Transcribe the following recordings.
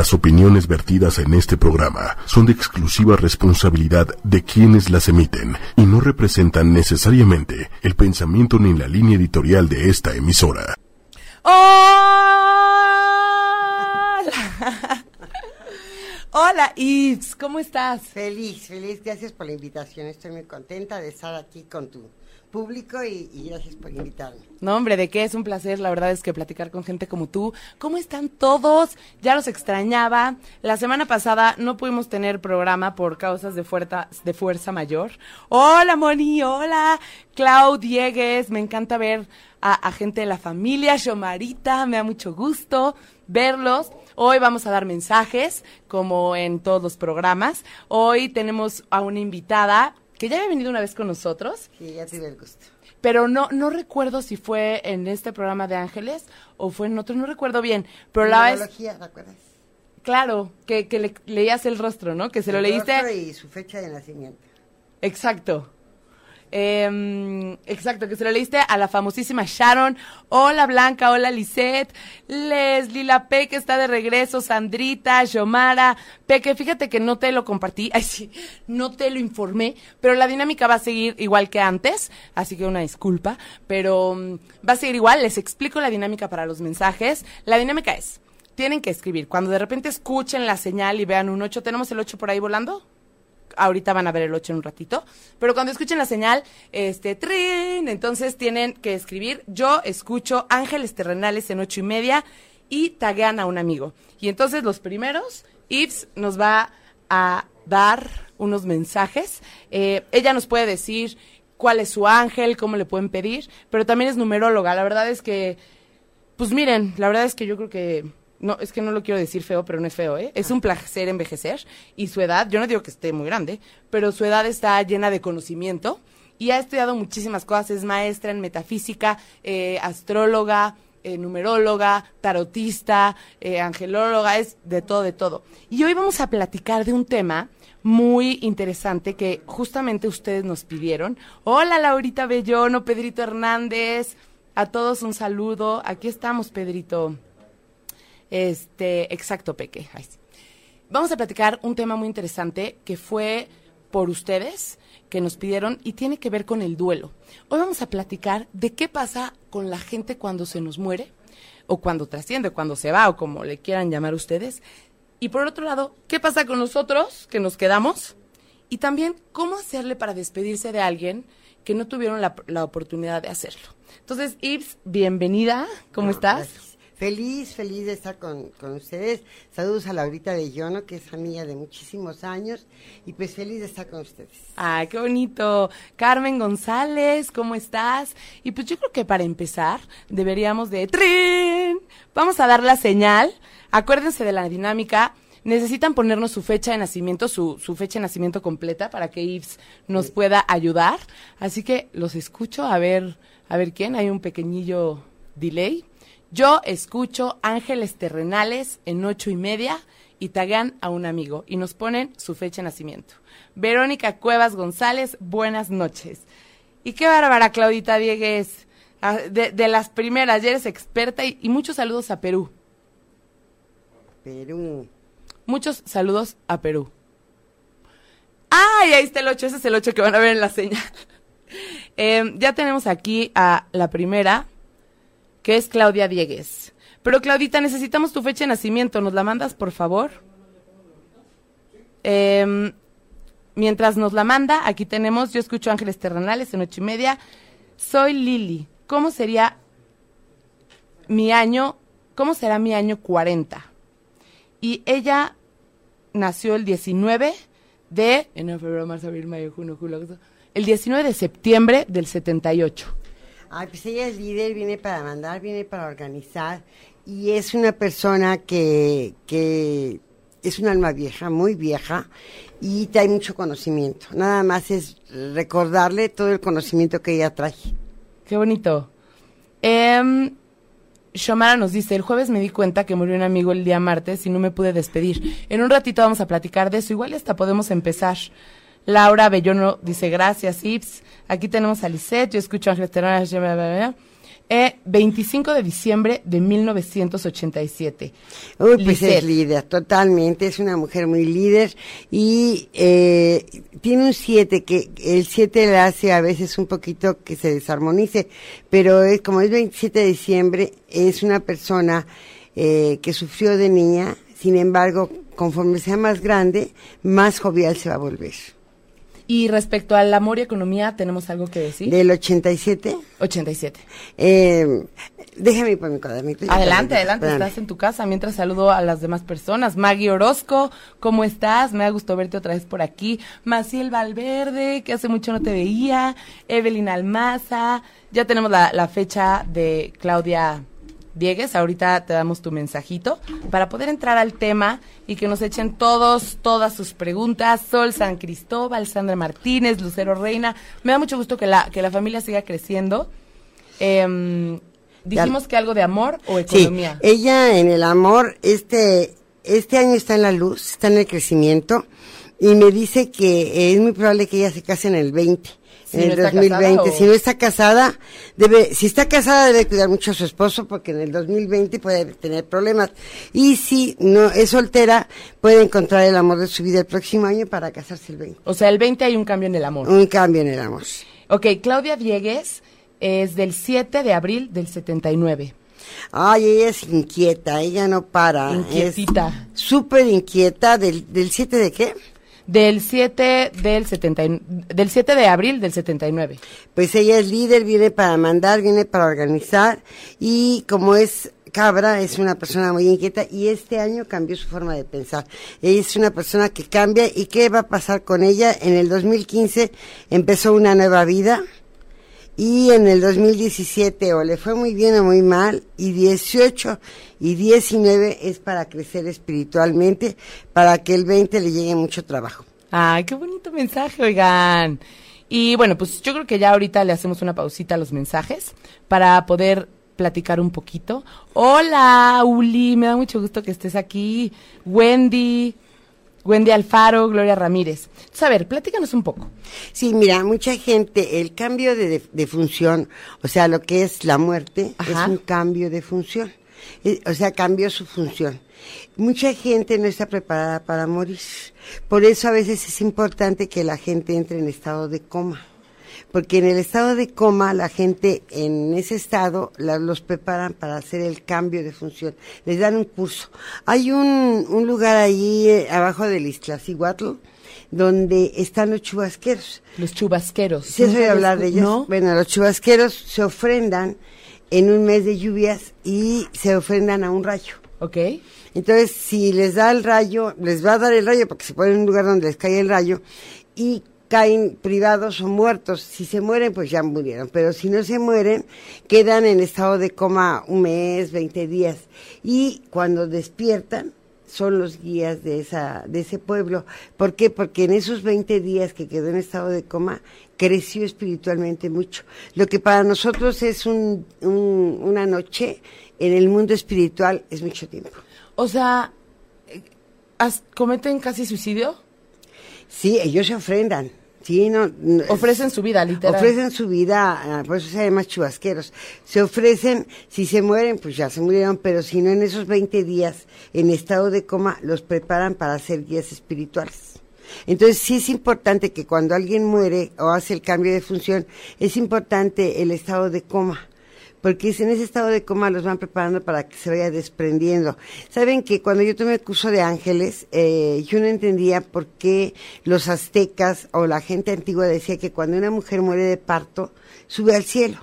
Las opiniones vertidas en este programa son de exclusiva responsabilidad de quienes las emiten y no representan necesariamente el pensamiento ni la línea editorial de esta emisora. ¡Hola! Hola, Yves, ¿cómo estás? Feliz, feliz. Gracias por la invitación. Estoy muy contenta de estar aquí con tu público y, y, gracias por invitarme. No, hombre, de qué es un placer, la verdad es que platicar con gente como tú. ¿Cómo están todos? Ya los extrañaba. La semana pasada no pudimos tener programa por causas de fuerza, de fuerza mayor. Hola, Moni, hola. Clau Diegues, me encanta ver a, a gente de la familia. Shomarita, me da mucho gusto verlos. Hoy vamos a dar mensajes, como en todos los programas. Hoy tenemos a una invitada que ya había venido una vez con nosotros. Sí, ya tuve el gusto. Pero no, no recuerdo si fue en este programa de Ángeles o fue en otro, no recuerdo bien. Pero la vez. ¿te acuerdas? Claro, que, que le, leías el rostro, ¿no? Que se el lo leíste. Rostro y su fecha de nacimiento. Exacto. Eh, exacto, que se lo leíste a la famosísima Sharon. Hola Blanca, hola Lisette, Leslie, la Peque está de regreso, Sandrita, Yomara. Peque, fíjate que no te lo compartí, ay sí, no te lo informé, pero la dinámica va a seguir igual que antes, así que una disculpa, pero um, va a seguir igual. Les explico la dinámica para los mensajes. La dinámica es, tienen que escribir. Cuando de repente escuchen la señal y vean un 8, ¿tenemos el 8 por ahí volando? Ahorita van a ver el 8 en un ratito, pero cuando escuchen la señal, este, trin, entonces tienen que escribir, yo escucho Ángeles Terrenales en ocho y media y taguean a un amigo. Y entonces los primeros, Yves nos va a dar unos mensajes, eh, ella nos puede decir cuál es su ángel, cómo le pueden pedir, pero también es numeróloga, la verdad es que, pues miren, la verdad es que yo creo que no, es que no lo quiero decir feo, pero no es feo, ¿eh? Es un placer envejecer y su edad, yo no digo que esté muy grande, pero su edad está llena de conocimiento y ha estudiado muchísimas cosas, es maestra en metafísica, eh, astróloga, eh, numeróloga, tarotista, eh, angelóloga, es de todo, de todo. Y hoy vamos a platicar de un tema muy interesante que justamente ustedes nos pidieron. Hola Laurita Bellono, Pedrito Hernández, a todos un saludo. Aquí estamos, Pedrito. Este, exacto, Peque. Ay. Vamos a platicar un tema muy interesante que fue por ustedes, que nos pidieron y tiene que ver con el duelo. Hoy vamos a platicar de qué pasa con la gente cuando se nos muere, o cuando trasciende, cuando se va, o como le quieran llamar ustedes. Y por otro lado, ¿qué pasa con nosotros que nos quedamos? Y también, ¿cómo hacerle para despedirse de alguien que no tuvieron la, la oportunidad de hacerlo? Entonces, Yves, bienvenida. ¿Cómo No, estás? gracias. Feliz, feliz de estar con, con ustedes. Saludos a Laurita de Yono, que es amiga de muchísimos años. Y pues feliz de estar con ustedes. Ay, qué bonito. Carmen González, ¿cómo estás? Y pues yo creo que para empezar deberíamos de... ¡Trin! Vamos a dar la señal. Acuérdense de la dinámica. Necesitan ponernos su fecha de nacimiento, su, su fecha de nacimiento completa para que Yves nos pueda ayudar. Así que los escucho a ver, a ver quién. Hay un pequeñillo delay. Yo escucho Ángeles Terrenales en ocho y media y taguean a un amigo y nos ponen su fecha de nacimiento. Verónica Cuevas González, buenas noches. Y qué bárbara, Claudita Diegues. Ah, De, de las primeras, ya eres experta y, y muchos saludos a Perú. Perú. Muchos saludos a Perú. ¡Ay! Ahí está el 8, ese es el 8 que van a ver en la señal. Eh, ya tenemos aquí a la primera, es Claudia Diegues. Pero Claudita, necesitamos tu fecha de nacimiento. ¿Nos la mandas, por favor? Eh, mientras nos la manda, aquí tenemos, yo escucho Ángeles Terrenales en ocho y media. Soy Lili. ¿Cómo sería mi año? ¿Cómo será mi año 40? Y ella nació el 19 de. El 19 de septiembre del 78. Ay, pues ella es líder, viene para mandar, viene para organizar. Y es una persona que, que es un alma vieja, muy vieja, y trae mucho conocimiento. Nada más es recordarle todo el conocimiento que ella trae. Qué bonito. Shomara nos dice, el jueves me di cuenta que murió un amigo el día martes y no me pude despedir. En un ratito vamos a platicar de eso, igual hasta podemos empezar. Laura Bellono dice, gracias, Ips. Aquí tenemos a Lisette, yo escucho a bla, bla. eh, 25 de diciembre de 1987. Uy, pues es líder, totalmente, es una mujer muy líder y eh, tiene un 7 que el 7 le hace a veces un poquito que se desarmonice, pero es como es 27 de diciembre, es una persona eh, que sufrió de niña, sin embargo, conforme sea más grande, más jovial se va a volver. Y respecto al amor y economía, ¿tenemos algo que decir? Del 87, 87. eh, déjame poner mi cuadernito. Adelante, te- adelante, espérame. estás en tu casa mientras saludo a las demás personas. Maggie Orozco, ¿cómo estás? Me da gusto verte otra vez por aquí. Maciel Valverde, que hace mucho no te veía. Evelyn Almaza. Ya tenemos la, la fecha de Claudia Diegues. Ahorita te damos tu mensajito para poder entrar al tema y que nos echen todos, todas sus preguntas. Sol San Cristóbal, Sandra Martínez, Lucero Reina. Me da mucho gusto que la, que la familia siga creciendo. Em, dijimos que algo de amor o Sí, economía. ella en el amor, este, este año está en la luz, está en el crecimiento, y me dice que es muy probable que ella se case en el 20, Si en no el está 2020. casada Si no está casada, debe, si está casada debe cuidar mucho a su esposo porque en el 2020 puede tener problemas. Y si no es soltera, puede encontrar el amor de su vida el próximo año para casarse el 20. O sea, el 20 hay un cambio en el amor. Un cambio en el amor. Ok, Claudia Diegues es del 7 de abril del 79. Ay, ella es inquieta, ella no para. Inquietita. Súper inquieta. ¿Del, ¿Del 7 de qué? Del 7 del 70, y- del 7 de abril del 79. Pues ella es líder, viene para mandar, viene para organizar y como es cabra, es una persona muy inquieta y este año cambió su forma de pensar. Ella es una persona que cambia y ¿qué va a pasar con ella? En el 2015 empezó una nueva vida y en el 2017 o le fue muy bien o muy mal y 18 y 19 es para crecer espiritualmente, para que el 20 le llegue mucho trabajo. Ay, qué bonito mensaje, oigan. Y bueno, pues yo creo que ya ahorita le hacemos una pausita a los mensajes para poder platicar un poquito. Hola, Uli, me da mucho gusto que estés aquí. Wendy, Wendy Alfaro, Gloria Ramírez. Entonces, a ver, platícanos un poco. Sí, mira, mucha gente, el cambio de, de- de función, o sea, lo que es la muerte, Ajá. es un cambio de función. Eh, O sea, cambió su función. Mucha gente no está preparada para morir. Por eso a veces es importante que la gente entre en estado de coma. Porque en el estado de coma, la gente en ese estado la- los preparan para hacer el cambio de función. Les dan un curso. Hay un, un lugar ahí eh, abajo del Iztaccíhuatl donde están los chubasqueros. Los chubasqueros. ¿Sí Nunca oído había hablar de ellos? ¿No? Bueno, los chubasqueros se ofrendan en un mes de lluvias y se ofrendan a un rayo. Ok. Entonces, si les da el rayo, les va a dar el rayo porque se ponen en un lugar donde les cae el rayo y caen privados o muertos. Si se mueren, pues ya murieron. Pero si no se mueren, quedan en estado de coma un mes, 20 días. Y cuando despiertan, son los guías de esa de ese pueblo. ¿Por qué? Porque en esos 20 días que quedó en estado de coma, creció espiritualmente mucho. Lo que para nosotros es un, un- una noche, en el mundo espiritual es mucho tiempo. O sea, eh, ¿has- ¿cometen casi suicidio? Sí, ellos se ofrendan. Sí, no, no- Ofrecen su vida, literal. Ofrecen su vida, ah, por eso se llaman chubasqueros. Se ofrecen, si se mueren, pues ya se murieron, pero si no en esos 20 días en estado de coma, los preparan para ser guías espirituales. Entonces sí es importante que cuando alguien muere o hace el cambio de función, es importante el estado de coma. Porque en ese estado de coma los van preparando para que se vaya desprendiendo. Saben que cuando yo tomé el curso de ángeles, eh, yo no entendía por qué los aztecas o la gente antigua decía que cuando una mujer muere de parto, sube al cielo.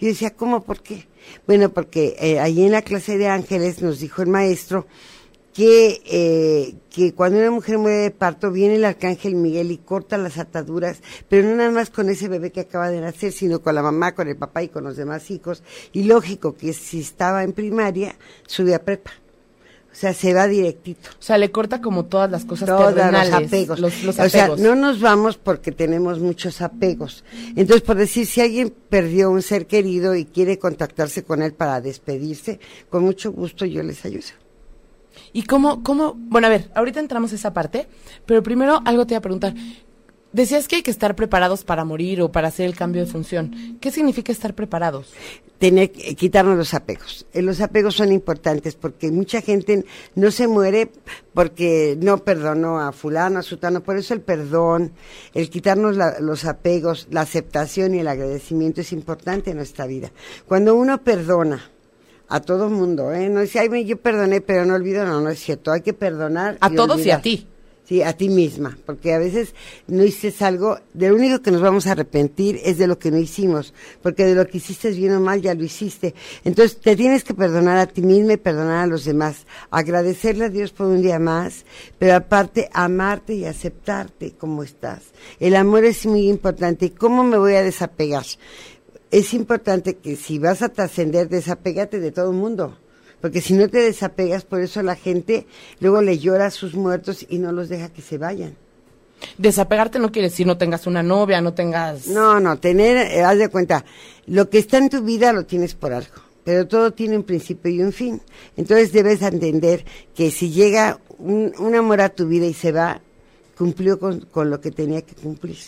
Yo decía, ¿cómo? ¿Por qué? Bueno, porque eh, allí en la clase de ángeles nos dijo el maestro que, eh, que cuando una mujer muere de parto viene el arcángel Miguel y corta las ataduras, pero no nada más con ese bebé que acaba de nacer, sino con la mamá, con el papá y con los demás hijos. Y lógico que si estaba en primaria, sube a prepa. O sea, se va directito. O sea, le corta como todas las cosas Todos los terrenales. apegos. Los, los O sea, apegos. no nos vamos porque tenemos muchos apegos. Entonces, por decir, si alguien perdió un ser querido y quiere contactarse con él para despedirse, con mucho gusto yo les ayudo. ¿Y cómo, cómo? Bueno, a ver, ahorita entramos a esa parte, pero primero algo te voy a preguntar. Decías que hay que estar preparados para morir o para hacer el cambio de función. ¿Qué significa estar preparados? Tener quitarnos los apegos. Eh, Los apegos son importantes porque mucha gente no se muere porque no perdonó a fulano, a sutano. Por eso el perdón, el quitarnos la- los apegos, la aceptación y el agradecimiento es importante en nuestra vida. Cuando uno perdona a todo mundo, ¿eh? no dice, ay, yo perdoné, pero no olvido, no, no es cierto. Hay que perdonar. A todos y a ti. Sí, a ti misma, porque a veces no hiciste algo, de lo único que nos vamos a arrepentir es de lo que no hicimos, porque de lo que hiciste bien o mal ya lo hiciste. Entonces te tienes que perdonar a ti misma y perdonar a los demás, agradecerle a Dios por un día más, pero aparte amarte y aceptarte como estás. El amor es muy importante. ¿Cómo me voy a desapegar? Es importante que si vas a trascender, desapégate de todo el mundo. Porque si no te desapegas, por eso la gente luego le llora a sus muertos y no los deja que se vayan. Desapegarte no quiere decir no tengas una novia, no tengas... No, no, tener, eh, haz de cuenta, lo que está en tu vida lo tienes por algo, pero todo tiene un principio y un fin. Entonces debes entender que si llega un, un amor a tu vida y se va, cumplió con, con lo que tenía que cumplir.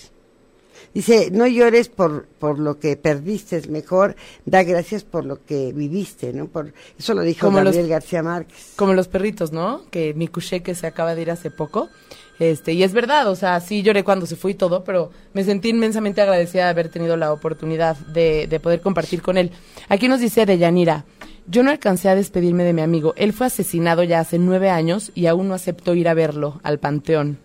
Dice, no llores por, por lo que perdiste, mejor da gracias por lo que viviste, ¿no? Por, eso lo dijo Como los- Gabriel García Márquez. Como los perritos, ¿no? Que mi cuché que se acaba de ir hace poco. Este, y es verdad, o sea, sí lloré cuando se fue y todo, pero me sentí inmensamente agradecida de haber tenido la oportunidad de, de poder compartir con él. Aquí nos dice Deyanira, yo no alcancé a despedirme de mi amigo. Él fue asesinado ya hace nueve años y aún no aceptó ir a verlo al panteón.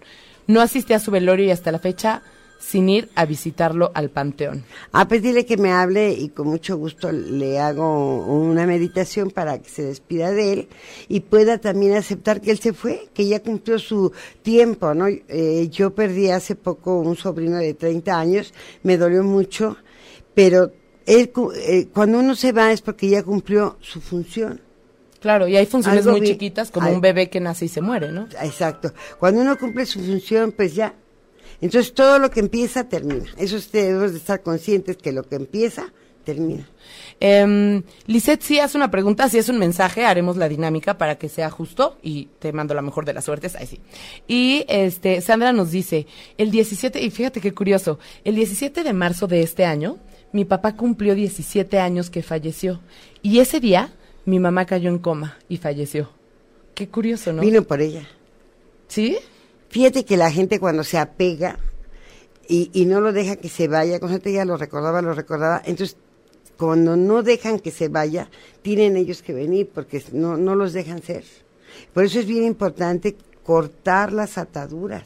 No asistí a su velorio y hasta la fecha sin ir a visitarlo al panteón. Ah, pues dile que me hable y con mucho gusto le hago una meditación para que se despida de él y pueda también aceptar que él se fue, que ya cumplió su tiempo, ¿no? Eh, yo perdí hace poco un sobrino de 30 años, me dolió mucho, pero él, eh, cuando uno se va es porque ya cumplió su función. Claro, y hay funciones Algo muy vi- chiquitas como un bebé que nace y se muere, ¿no? Exacto. Cuando uno cumple su función, pues ya. Entonces todo lo que empieza, termina. Eso es- debemos de estar conscientes que lo que empieza, termina. Eh, Lisette, si hace una pregunta, si es un mensaje, haremos la dinámica para que sea justo y te mando la mejor de las suertes. Ahí sí. Y este, Sandra nos dice, el 17, y fíjate qué curioso, el 17 de marzo de este año, mi papá cumplió 17 años que falleció. Y ese día, mi mamá cayó en coma y falleció. Qué curioso, ¿no? Vino por ella. ¿Sí? Fíjate que la gente cuando se apega y, y no lo deja que se vaya, con ya lo recordaba, lo recordaba, entonces cuando no dejan que se vaya, tienen ellos que venir porque no, no los dejan ser. Por eso es bien importante cortar las ataduras,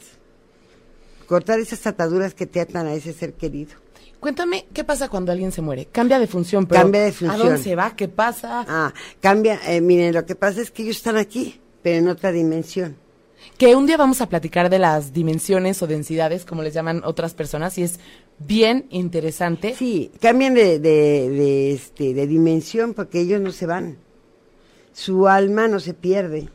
cortar esas ataduras que te atan a ese ser querido. Cuéntame, ¿qué pasa cuando alguien se muere? Cambia de función, pero Cambia de ¿a función. dónde se va? ¿Qué pasa? Ah, cambia, eh, miren, lo que pasa es que ellos están aquí, pero en otra dimensión. Que un día vamos a platicar de las dimensiones o densidades, como les llaman otras personas, y es bien interesante. Sí, cambian de, de, este, de dimensión porque ellos no se van. Su alma no se pierde.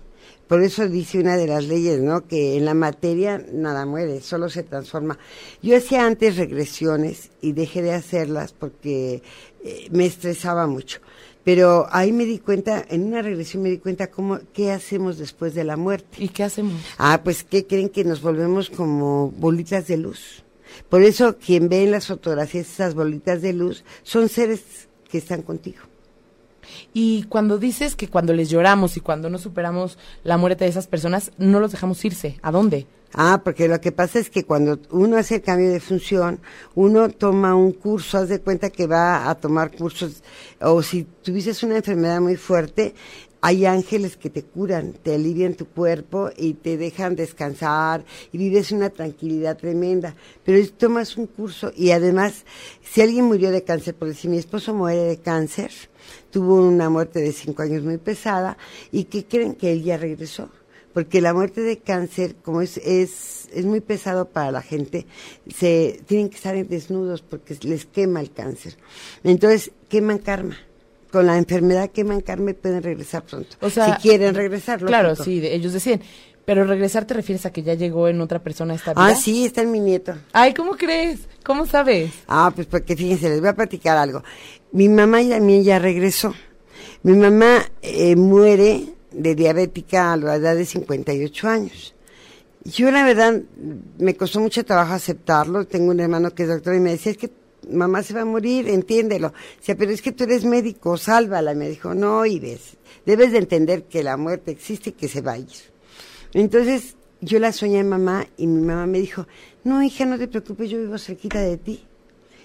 Por eso dice una de las leyes, ¿no? Que en la materia nada muere, solo se transforma. Yo hacía antes regresiones y dejé de hacerlas porque eh, me estresaba mucho. Pero ahí me di cuenta, en una regresión me di cuenta cómo, qué hacemos después de la muerte. ¿Y qué hacemos? Ah, pues ¿qué creen que nos volvemos como bolitas de luz? Por eso quien ve en las fotografías esas bolitas de luz son seres que están contigo. Y cuando dices que cuando les lloramos y cuando no superamos la muerte de esas personas, no los dejamos irse. ¿A dónde? Ah, porque lo que pasa es que cuando uno hace el cambio de función, uno toma un curso, haz de cuenta que va a tomar cursos, o si tuvieses una enfermedad muy fuerte, hay ángeles que te curan, te alivian tu cuerpo y te dejan descansar y vives una tranquilidad tremenda. Pero tomas un curso y además, si alguien murió de cáncer, por decir mi esposo muere de cáncer, tuvo una muerte de cinco años muy pesada y que creen que él ya regresó porque la muerte de cáncer, como es, es, es muy pesado para la gente, se tienen que estar desnudos porque les quema el cáncer. Entonces, queman karma. Con la enfermedad queman karma y pueden regresar pronto. O sea, si quieren regresar, Claro, sí, ellos deciden. Pero regresar te refieres a que ya llegó en otra persona esta vida. Ah, sí, está en mi nieto. Ay, ¿cómo crees? ¿Cómo sabes? Ah, pues porque fíjense, les voy a platicar algo. Mi mamá también ya regresó. Mi mamá eh, muere de diabética a la edad de 58 años. Yo la verdad me costó mucho trabajo aceptarlo. Tengo un hermano que es doctor y me decía, es que mamá se va a morir, entiéndelo. Decía, pero es que tú eres médico, sálvala. Y me dijo, no, Ives, debes de entender que la muerte existe y que se va a ir. Entonces yo la soñé a mamá y mi mamá me dijo, no, hija, no te preocupes, yo vivo cerquita de ti.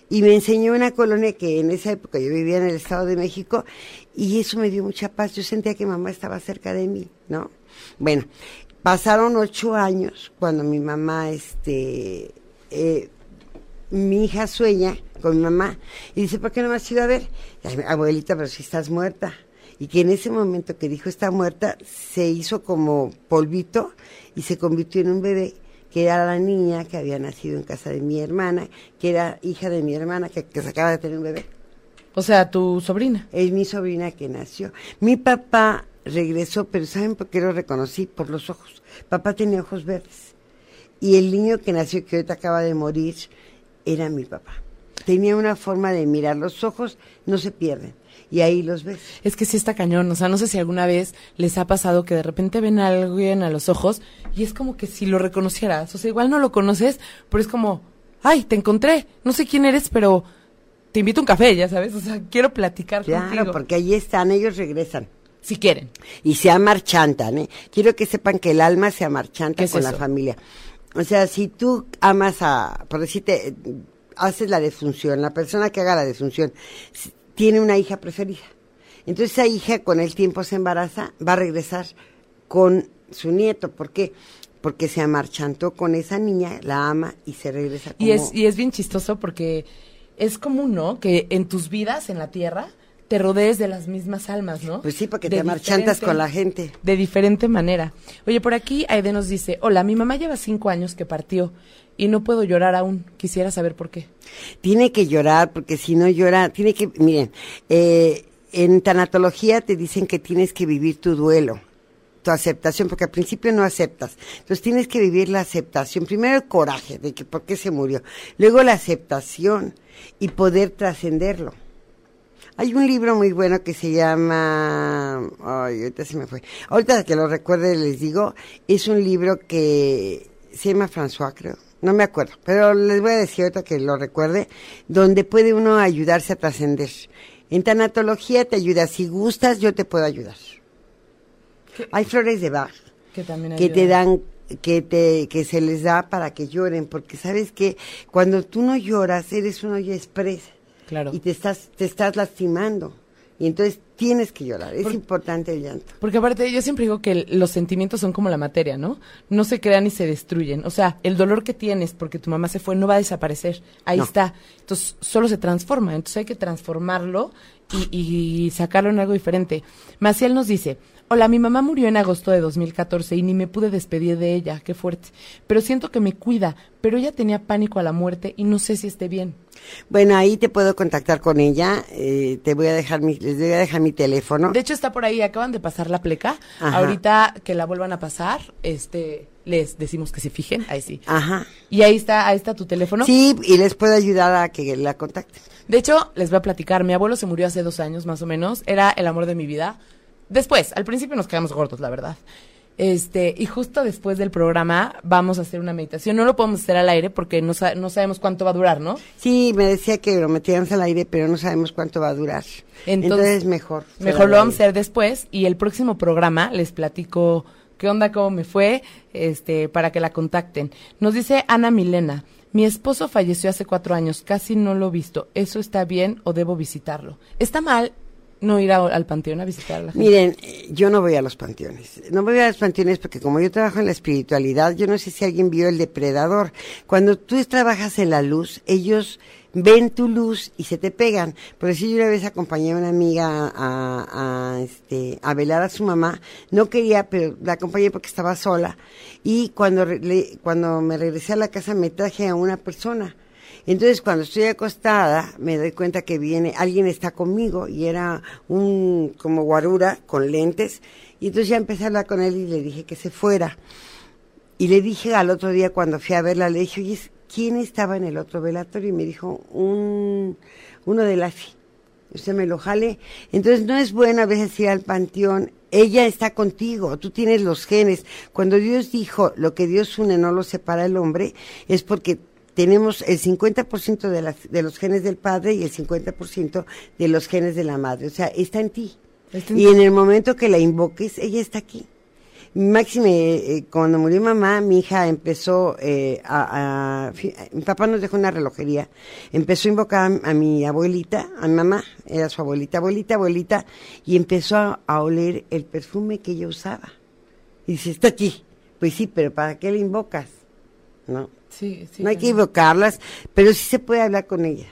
Y me enseñó una colonia que en esa época yo vivía en el Estado de México y eso me dio mucha paz. Yo sentía que mamá estaba cerca de mí, ¿no? Bueno, pasaron ocho años cuando mi mamá, este, eh, mi hija sueña con mi mamá y dice, ¿por qué no me has ido a ver? abuelita, pero si estás muerta. Y que en ese momento que dijo está muerta, se hizo como polvito y se convirtió en un bebé que era la niña que había nacido en casa de mi hermana, que era hija de mi hermana, que, se acaba de tener un bebé. O sea, tu sobrina. Es mi sobrina que nació. Mi papá regresó, pero ¿saben por qué lo reconocí? Por los ojos. Papá tenía ojos verdes. Y el niño que nació, que ahorita acaba de morir, era mi papá. Tenía una forma de mirar los ojos, no se pierden y ahí los ves. Es que sí está cañón, o sea, no sé si alguna vez les ha pasado que de repente ven a alguien a los ojos y es como que si lo reconocieras, o sea, igual no lo conoces, pero es como, ay, te encontré, no sé quién eres, pero te invito a un café, ya sabes, o sea, quiero platicar claro, porque ahí están, ellos regresan. Si quieren. Y se amarchantan, ¿eh? Quiero que sepan que el alma se amarchanta con la familia. O sea, si tú amas a, por decirte, haces la defunción, la persona que haga la defunción, tiene una hija preferida. Entonces esa hija con el tiempo se embaraza, va a regresar con su nieto. ¿Por qué? Porque se amarchantó con esa niña, la ama y se regresa. Y, es, y es bien chistoso porque es común, ¿no? Que en tus vidas en la tierra te rodees de las mismas almas, ¿no? Pues sí, porque te amarchantas con la gente. De diferente manera. Oye, por aquí Aide nos dice, hola, mi mamá lleva cinco años que partió y no puedo llorar aún. Quisiera saber por qué. Tiene que llorar, porque si no llora, tiene que, miren, eh, en tanatología te dicen que tienes que vivir tu duelo, tu aceptación, porque al principio no aceptas. Entonces tienes que vivir la aceptación. Primero el coraje de que por qué se murió. Luego la aceptación y poder trascenderlo. Hay un libro muy bueno que se llama, ay, ahorita se me fue. Ahorita que lo recuerde les digo, es un libro que se llama François, creo no me acuerdo, pero les voy a decir ahorita que lo recuerde, donde puede uno ayudarse a trascender. En tanatología te ayuda, si gustas yo te puedo ayudar. Hay flores de Bach que, también que te dan que te que se les da para que lloren, porque sabes que cuando tú no lloras eres uno ya expresa. Claro. Y te estás te estás lastimando. Y entonces tienes que llorar, es importante el llanto. Porque aparte yo siempre digo que los sentimientos son como la materia, ¿no? No se crean ni se destruyen. O sea, el dolor que tienes porque tu mamá se fue no va a desaparecer, ahí está. Entonces solo se transforma, entonces hay que transformarlo y, y sacarlo en algo diferente. Maciel nos dice, Hola, mi mamá murió en agosto de 2014 y ni me pude despedir de ella, qué fuerte. Pero siento que me cuida, pero ella tenía pánico a la muerte y no sé si esté bien. Bueno, ahí te puedo contactar con ella. Eh, te voy a dejar mi, les voy a dejar mi teléfono. De hecho está por ahí. Acaban de pasar la pleca. Ahorita que la vuelvan a pasar, este, les decimos que se fijen. Ahí sí. Ajá. Y ahí está, ahí está tu teléfono. Sí, y les puedo ayudar a que la contacten. De hecho, les voy a platicar. Mi abuelo se murió hace dos años más o menos. Era el amor de mi vida Después, al principio nos quedamos gordos, la verdad. Este, y justo después del programa vamos a hacer una meditación. No lo podemos hacer al aire porque no, no sabemos cuánto va a durar, ¿no? Sí, me decía que lo metíamos al aire, pero no sabemos cuánto va a durar. Entonces, mejor. Mejor lo vamos a hacer después y el próximo programa les platico qué onda, cómo me fue, este, para que la contacten. Nos dice Ana Milena. Mi esposo falleció hace cuatro años, casi no lo he visto. ¿Eso está bien o debo visitarlo? Está mal, no ir al panteón a visitar a la gente? Miren, yo no voy a los panteones. No voy a los panteones porque como yo trabajo en la espiritualidad, yo no sé si alguien vio el depredador. Cuando tú trabajas en la luz, ellos ven tu luz y se te pegan. Por eso yo una vez acompañé a una amiga a, a, este, a velar a su mamá. No quería, pero la acompañé porque estaba sola. Y cuando, cuando me regresé a la casa me traje a una persona entonces, cuando estoy acostada, me doy cuenta que viene, alguien está conmigo y era un como guarura con lentes. Y entonces ya empecé a hablar con él y le dije que se fuera. Y le dije al otro día cuando fui a verla, le dije, oye, ¿quién estaba en el otro velatorio? Y me dijo, un, uno de la FI. usted me lo jale. Entonces no es bueno a veces ir al panteón. Ella está contigo, tú tienes los genes. Cuando Dios dijo, lo que Dios une no lo separa el hombre, es porque tenemos el 50% de, las, de los genes del padre y el 50% de los genes de la madre. O sea, está en ti. Está en y en el momento que la invoques, ella está aquí. Máxime, eh, cuando murió mamá, mi hija empezó eh, a, Mi papá nos dejó una relojería. Empezó a invocar a, a mi abuelita, a mi mamá, era su abuelita, abuelita, abuelita, y empezó a, a oler el perfume que ella usaba. Y dice, está aquí. Pues sí, pero ¿para qué la invocas? ¿No? Sí, sí. no hay que claro. invocarlas, pero sí se puede hablar con ellas.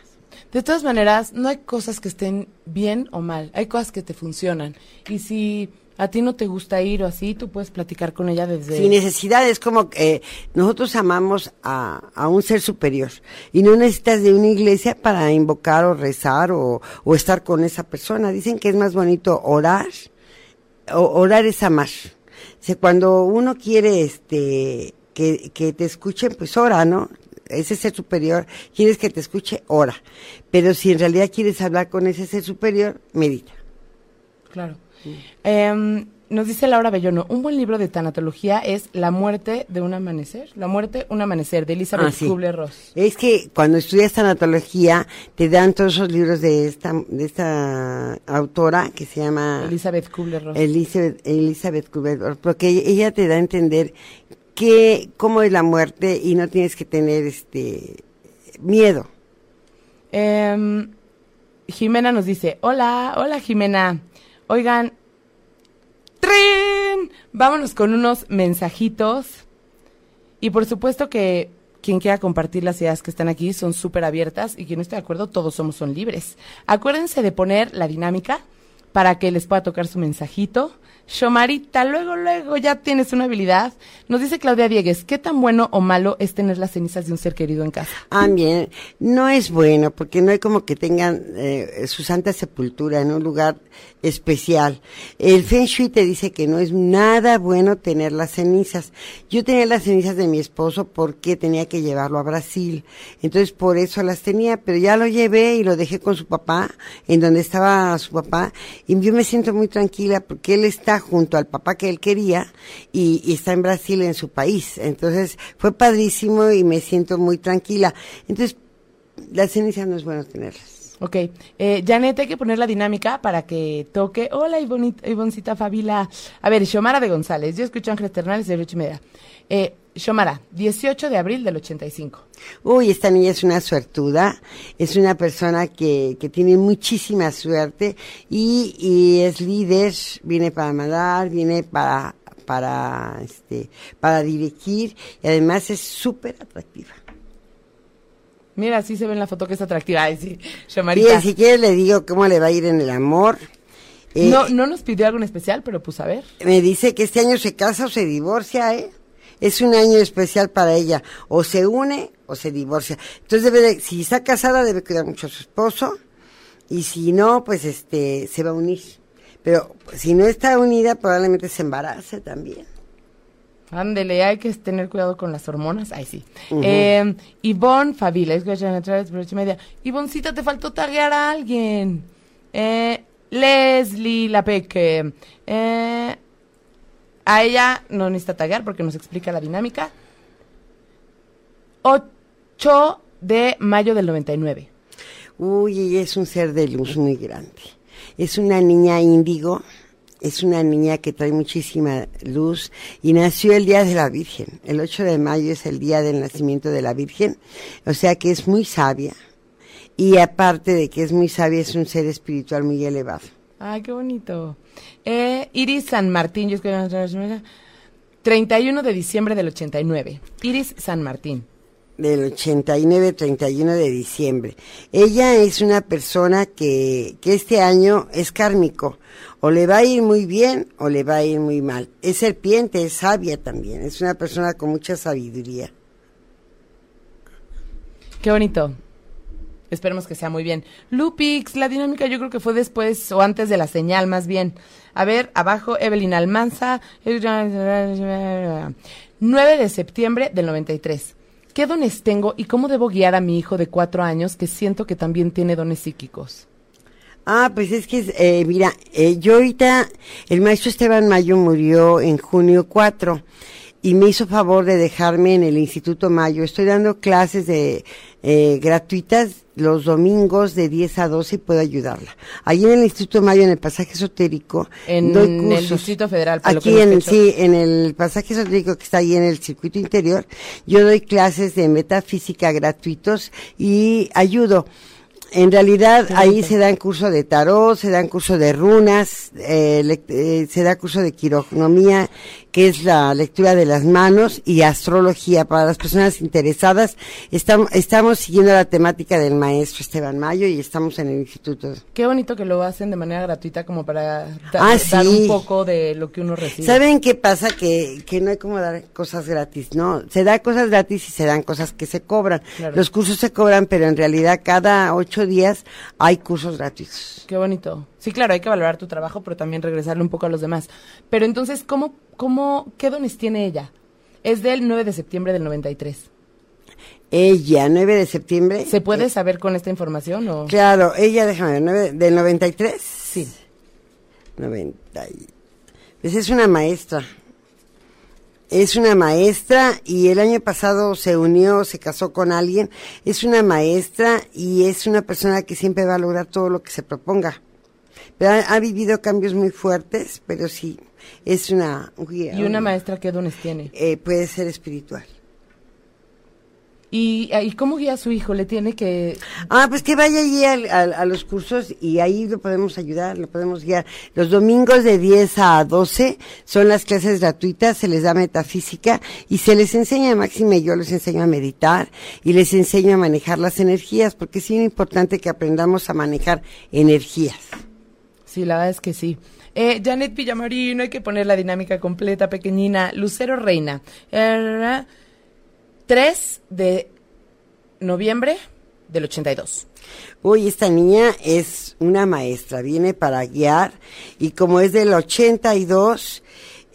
De todas maneras, no hay cosas que estén bien o mal, hay cosas que te funcionan. Y si a ti no te gusta ir o así, tú puedes platicar con ella desde... Sin necesidad, es como que nosotros amamos a, a un ser superior y no necesitas de una iglesia para invocar o rezar o, o estar con esa persona. Dicen que es más bonito orar, o, orar es amar. O sea, cuando uno quiere este que, que te escuchen, pues ora, ¿no? Ese ser superior, quieres que te escuche, ora. Pero si en realidad quieres hablar con ese ser superior, medita. Claro. Em, nos dice Laura Bellono, un buen libro de tanatología es La muerte de un amanecer. La muerte, un amanecer, de Elizabeth Ah, sí. Kubler-Ross. Es que cuando estudias tanatología te dan todos esos libros de esta de esta autora que se llama Elizabeth Kubler-Ross. Elizabeth Elizabeth Kubler, porque ella te da a entender que cómo es la muerte y no tienes que tener este miedo. Em, Jimena nos dice, hola, hola Jimena. Oigan, ¡trin! Vámonos con unos mensajitos. Y por supuesto que quien quiera compartir las ideas que están aquí son súper abiertas y quien no esté de acuerdo, todos somos son libres. Acuérdense de poner la dinámica para que les pueda tocar su mensajito. Shomarita, luego, luego ya tienes una habilidad. Nos dice Claudia Diegues, ¿qué tan bueno o malo es tener las cenizas de un ser querido en casa? Ah, bien, no es bueno porque no hay como que tengan eh, su santa sepultura en un lugar especial. El Feng Shui te dice que no es nada bueno tener las cenizas. Yo tenía las cenizas de mi esposo porque tenía que llevarlo a Brasil. Entonces por eso las tenía, pero ya lo llevé y lo dejé con su papá, en donde estaba su papá, y yo me siento muy tranquila porque él está junto al papá que él quería y, está en Brasil, en su país. Entonces fue padrísimo y me siento muy tranquila. Entonces, las cenizas no es bueno tenerlas. Ok, eh, Janet, hay que poner la dinámica para que toque. Hola, Ivoncita Fabila. A ver, Xomara de González. Yo escucho Ángeles Ternales de ocho y media. Eh, Xomara, 18 de abril del 85. Uy, esta niña es una suertuda, es una persona que, que tiene muchísima suerte y, y es líder, viene para mandar, viene para, para, este, para dirigir y además es súper atractiva. Mira, sí se ve en la foto que es atractiva. Ay, sí. Bien, si quieres le digo cómo le va a ir en el amor. Eh, No, no nos pidió algo en especial, pero pues a ver. Me dice que este año se casa o se divorcia, ¿eh? Es un año especial para ella. O se une o se divorcia. Entonces, debe de, si está casada, debe cuidar mucho a su esposo. Y si no, pues este, se va a unir. Pero si no está unida, probablemente se embarace también. Ándele, hay que tener cuidado con las hormonas. Ay, sí. eh, Ivonne Fabila, es que media. Ivoncita, te faltó taguear a alguien. Eh, Leslie Lapeque. Eh, a ella no necesita taguear porque nos explica la dinámica. 8 de mayo del 99. Uy, ella es un ser de luz muy grande. Es una niña índigo, es una niña que trae muchísima luz y nació el día de la Virgen. El 8 de mayo es el día del nacimiento de la Virgen, o sea que es muy sabia. Y aparte de que es muy sabia, es un ser espiritual muy elevado. Ay, qué bonito. Eh, Iris San Martín, yo escribo 31 de diciembre del 89. Iris San Martín. del 89, 31 de diciembre. Ella es una persona que, que este año es kármico. O le va a ir muy bien o le va a ir muy mal. Es serpiente, es sabia también. Es una persona con mucha sabiduría. Qué bonito. Esperemos que sea muy bien. Lupix, la dinámica yo creo que fue después o antes de la señal, más bien. A ver, abajo, Evelyn Almanza. 9 de septiembre del 93. ¿Qué dones tengo y cómo debo guiar a mi hijo de cuatro años que siento que también tiene dones psíquicos? Ah, pues es que, eh, mira, eh, yo ahorita, el maestro Esteban Mayo murió en junio 4 y me hizo favor de dejarme en el Instituto Mayo. Estoy dando clases de eh, gratuitas los domingos de 10 a 12 y puedo ayudarla. Allí en el Instituto Mayo, en el pasaje esotérico, En doy el cursos. Distrito Federal, por lo Aquí que en, sí, en el pasaje esotérico que está ahí en el circuito interior, yo doy clases de metafísica gratuitos y ayudo. En realidad ahí se dan curso de tarot, se dan curso de runas, eh, lec- eh, se da curso de quironomía, que es la lectura de las manos, y astrología para las personas interesadas. Estamos, estamos siguiendo la temática del maestro Esteban Mayo y estamos en el instituto. Qué bonito que lo hacen de manera gratuita como para da- Ah, dar sí. un poco de lo que uno recibe. ¿Saben qué pasa? Que, que no hay como dar cosas gratis, ¿no? Se da cosas gratis y se dan cosas que se cobran. Claro. Los cursos se cobran, pero en realidad cada ocho días hay cursos gratuitos. Qué bonito. Sí, claro, hay que valorar tu trabajo, pero también regresarle un poco a los demás. Pero entonces, ¿cómo, cómo, qué dones tiene ella? Es del 9 de septiembre del 93. Ella, 9 de septiembre. ¿Se puede eh, saber con esta información o...? claro, ella, déjame ver, 9 del 93. Sí. 90. y- Pues es una maestra. Es una maestra y el año pasado se unió, se casó con alguien. Es una maestra y es una persona que siempre va a lograr todo lo que se proponga. Pero ha, ha vivido cambios muy fuertes, pero sí, es una guía. ¿Y una maestra qué dones tiene? Eh, puede ser espiritual. ¿Y, ¿Y cómo guía a su hijo? ¿Le tiene que...? Ah, pues que vaya allí al- al- a, los cursos y ahí lo podemos ayudar, lo podemos guiar. Los domingos de 10 a 12 son las clases gratuitas, se les da metafísica y se les enseña, Máxima y yo les enseño a meditar y les enseño a manejar las energías, porque es importante que aprendamos a manejar energías. Sí, la verdad es que sí. Eh, Janet Villamarino, hay que poner la dinámica completa, pequeñina. Lucero Reina. Eh, 3 de noviembre del 82. Uy, esta niña es una maestra, viene para guiar y como es del 82,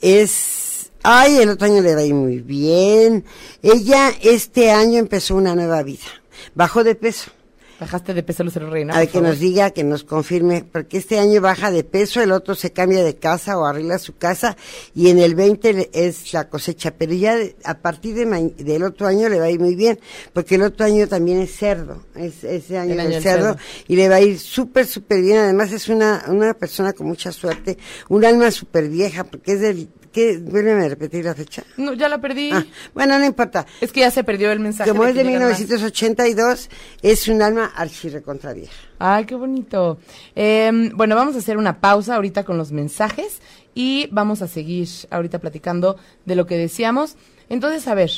es... Ay, el otro año le va muy bien. Ella este año empezó una nueva vida. Bajó de peso. Bajaste de peso, Lucero Reina. A ver, por que favor. nos diga, que nos confirme, porque este año baja de peso, el otro se cambia de casa o arregla su casa y en el 20 le- es la cosecha, pero ya a partir de ma- del otro año le va a ir muy bien, porque el otro año también es cerdo, es ese año El año cerdo, cerdo. y le va a ir súper, súper bien, además es una, una persona con mucha suerte, un alma súper vieja, porque es del, ¿qué? Vuélveme a repetir la fecha. No, ya la perdí. Ah, bueno, no importa. Es que ya se perdió el mensaje. Como es de llegan más. 1982, es un alma archirrecontra vieja. Ay, qué bonito. Eh, bueno, vamos a hacer una pausa ahorita con los mensajes y vamos a seguir ahorita platicando de lo que decíamos. Entonces, a ver.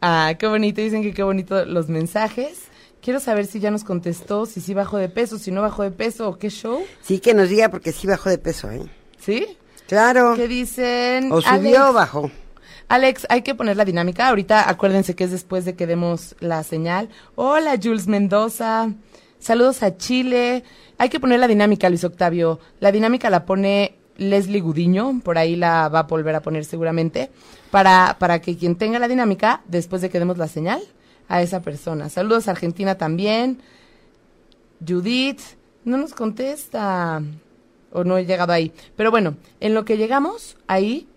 Ah, qué bonito. Dicen que qué bonito los mensajes. Quiero saber si ya nos contestó, si sí bajó de peso, si no bajó de peso o qué show. Sí, que nos diga porque sí bajó de peso, ¿eh? ¿Sí? Claro. ¿Qué dicen? O subió Alex, o bajó. Alex, hay que poner la dinámica. Ahorita acuérdense que es después de que demos la señal. Hola, Jules Mendoza. Saludos a Chile. Hay que poner la dinámica, Luis Octavio. La dinámica la pone Leslie Gudiño. Por ahí la va a volver a poner seguramente. Para, para que quien tenga la dinámica, después de que demos la señal, a esa persona. Saludos a Argentina también. Judith, no nos contesta. O no he llegado ahí. Pero bueno, en lo que llegamos, ahí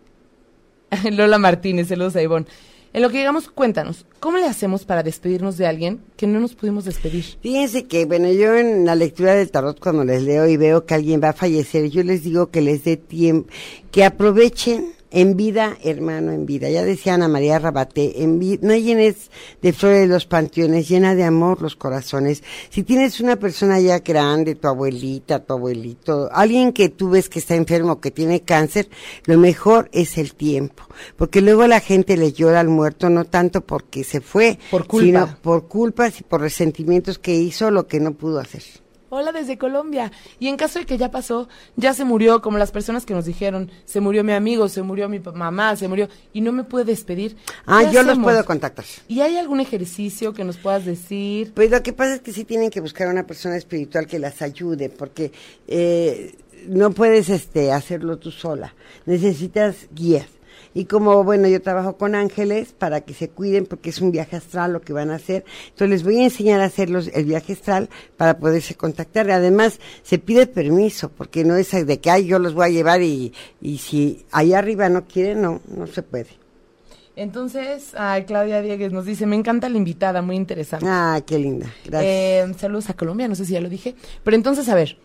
Lola Martínez, saludos a Ivonne. En lo que llegamos, cuéntanos, ¿cómo le hacemos para despedirnos de alguien que no nos pudimos despedir? Fíjense que, bueno, yo en la lectura del tarot, cuando les leo y veo que alguien va a fallecer, yo les digo que les dé tiempo, que aprovechen en vida, hermano, en vida. Ya decía Ana María Rabaté, en vida, no llenes de flores los panteones, llena de amor los corazones. Si tienes una persona ya grande, tu abuelita, tu abuelito, alguien que tú ves que está enfermo, que tiene cáncer, lo mejor es el tiempo. Porque luego la gente le llora al muerto, no tanto porque se fue, Por culpa. sino por culpas y por resentimientos que hizo lo que no pudo hacer. Hola desde Colombia. Y en caso de que ya pasó, ya se murió, como las personas que nos dijeron, se murió mi amigo, se murió mi mamá, se murió, y no me pude despedir. Ah, ¿Qué yo los puedo contactar. ¿Y hay algún ejercicio que nos puedas decir? Pues lo que pasa es que sí tienen que buscar a una persona espiritual que las ayude, porque eh, no puedes este hacerlo tú sola. Necesitas guías. Y como, bueno, yo trabajo con ángeles para que se cuiden porque es un viaje astral lo que van a hacer. Entonces les voy a enseñar a hacer los, el viaje astral para poderse contactar. Además, se pide permiso porque no es de que, ay, yo los voy a llevar y, y si allá arriba no quieren, no, no se puede. Entonces, ay, Claudia Diegues nos dice, me encanta la invitada, muy interesante. Ah, qué linda. Gracias. Eh, saludos a Colombia, no sé si ya lo dije. Pero entonces, a ver,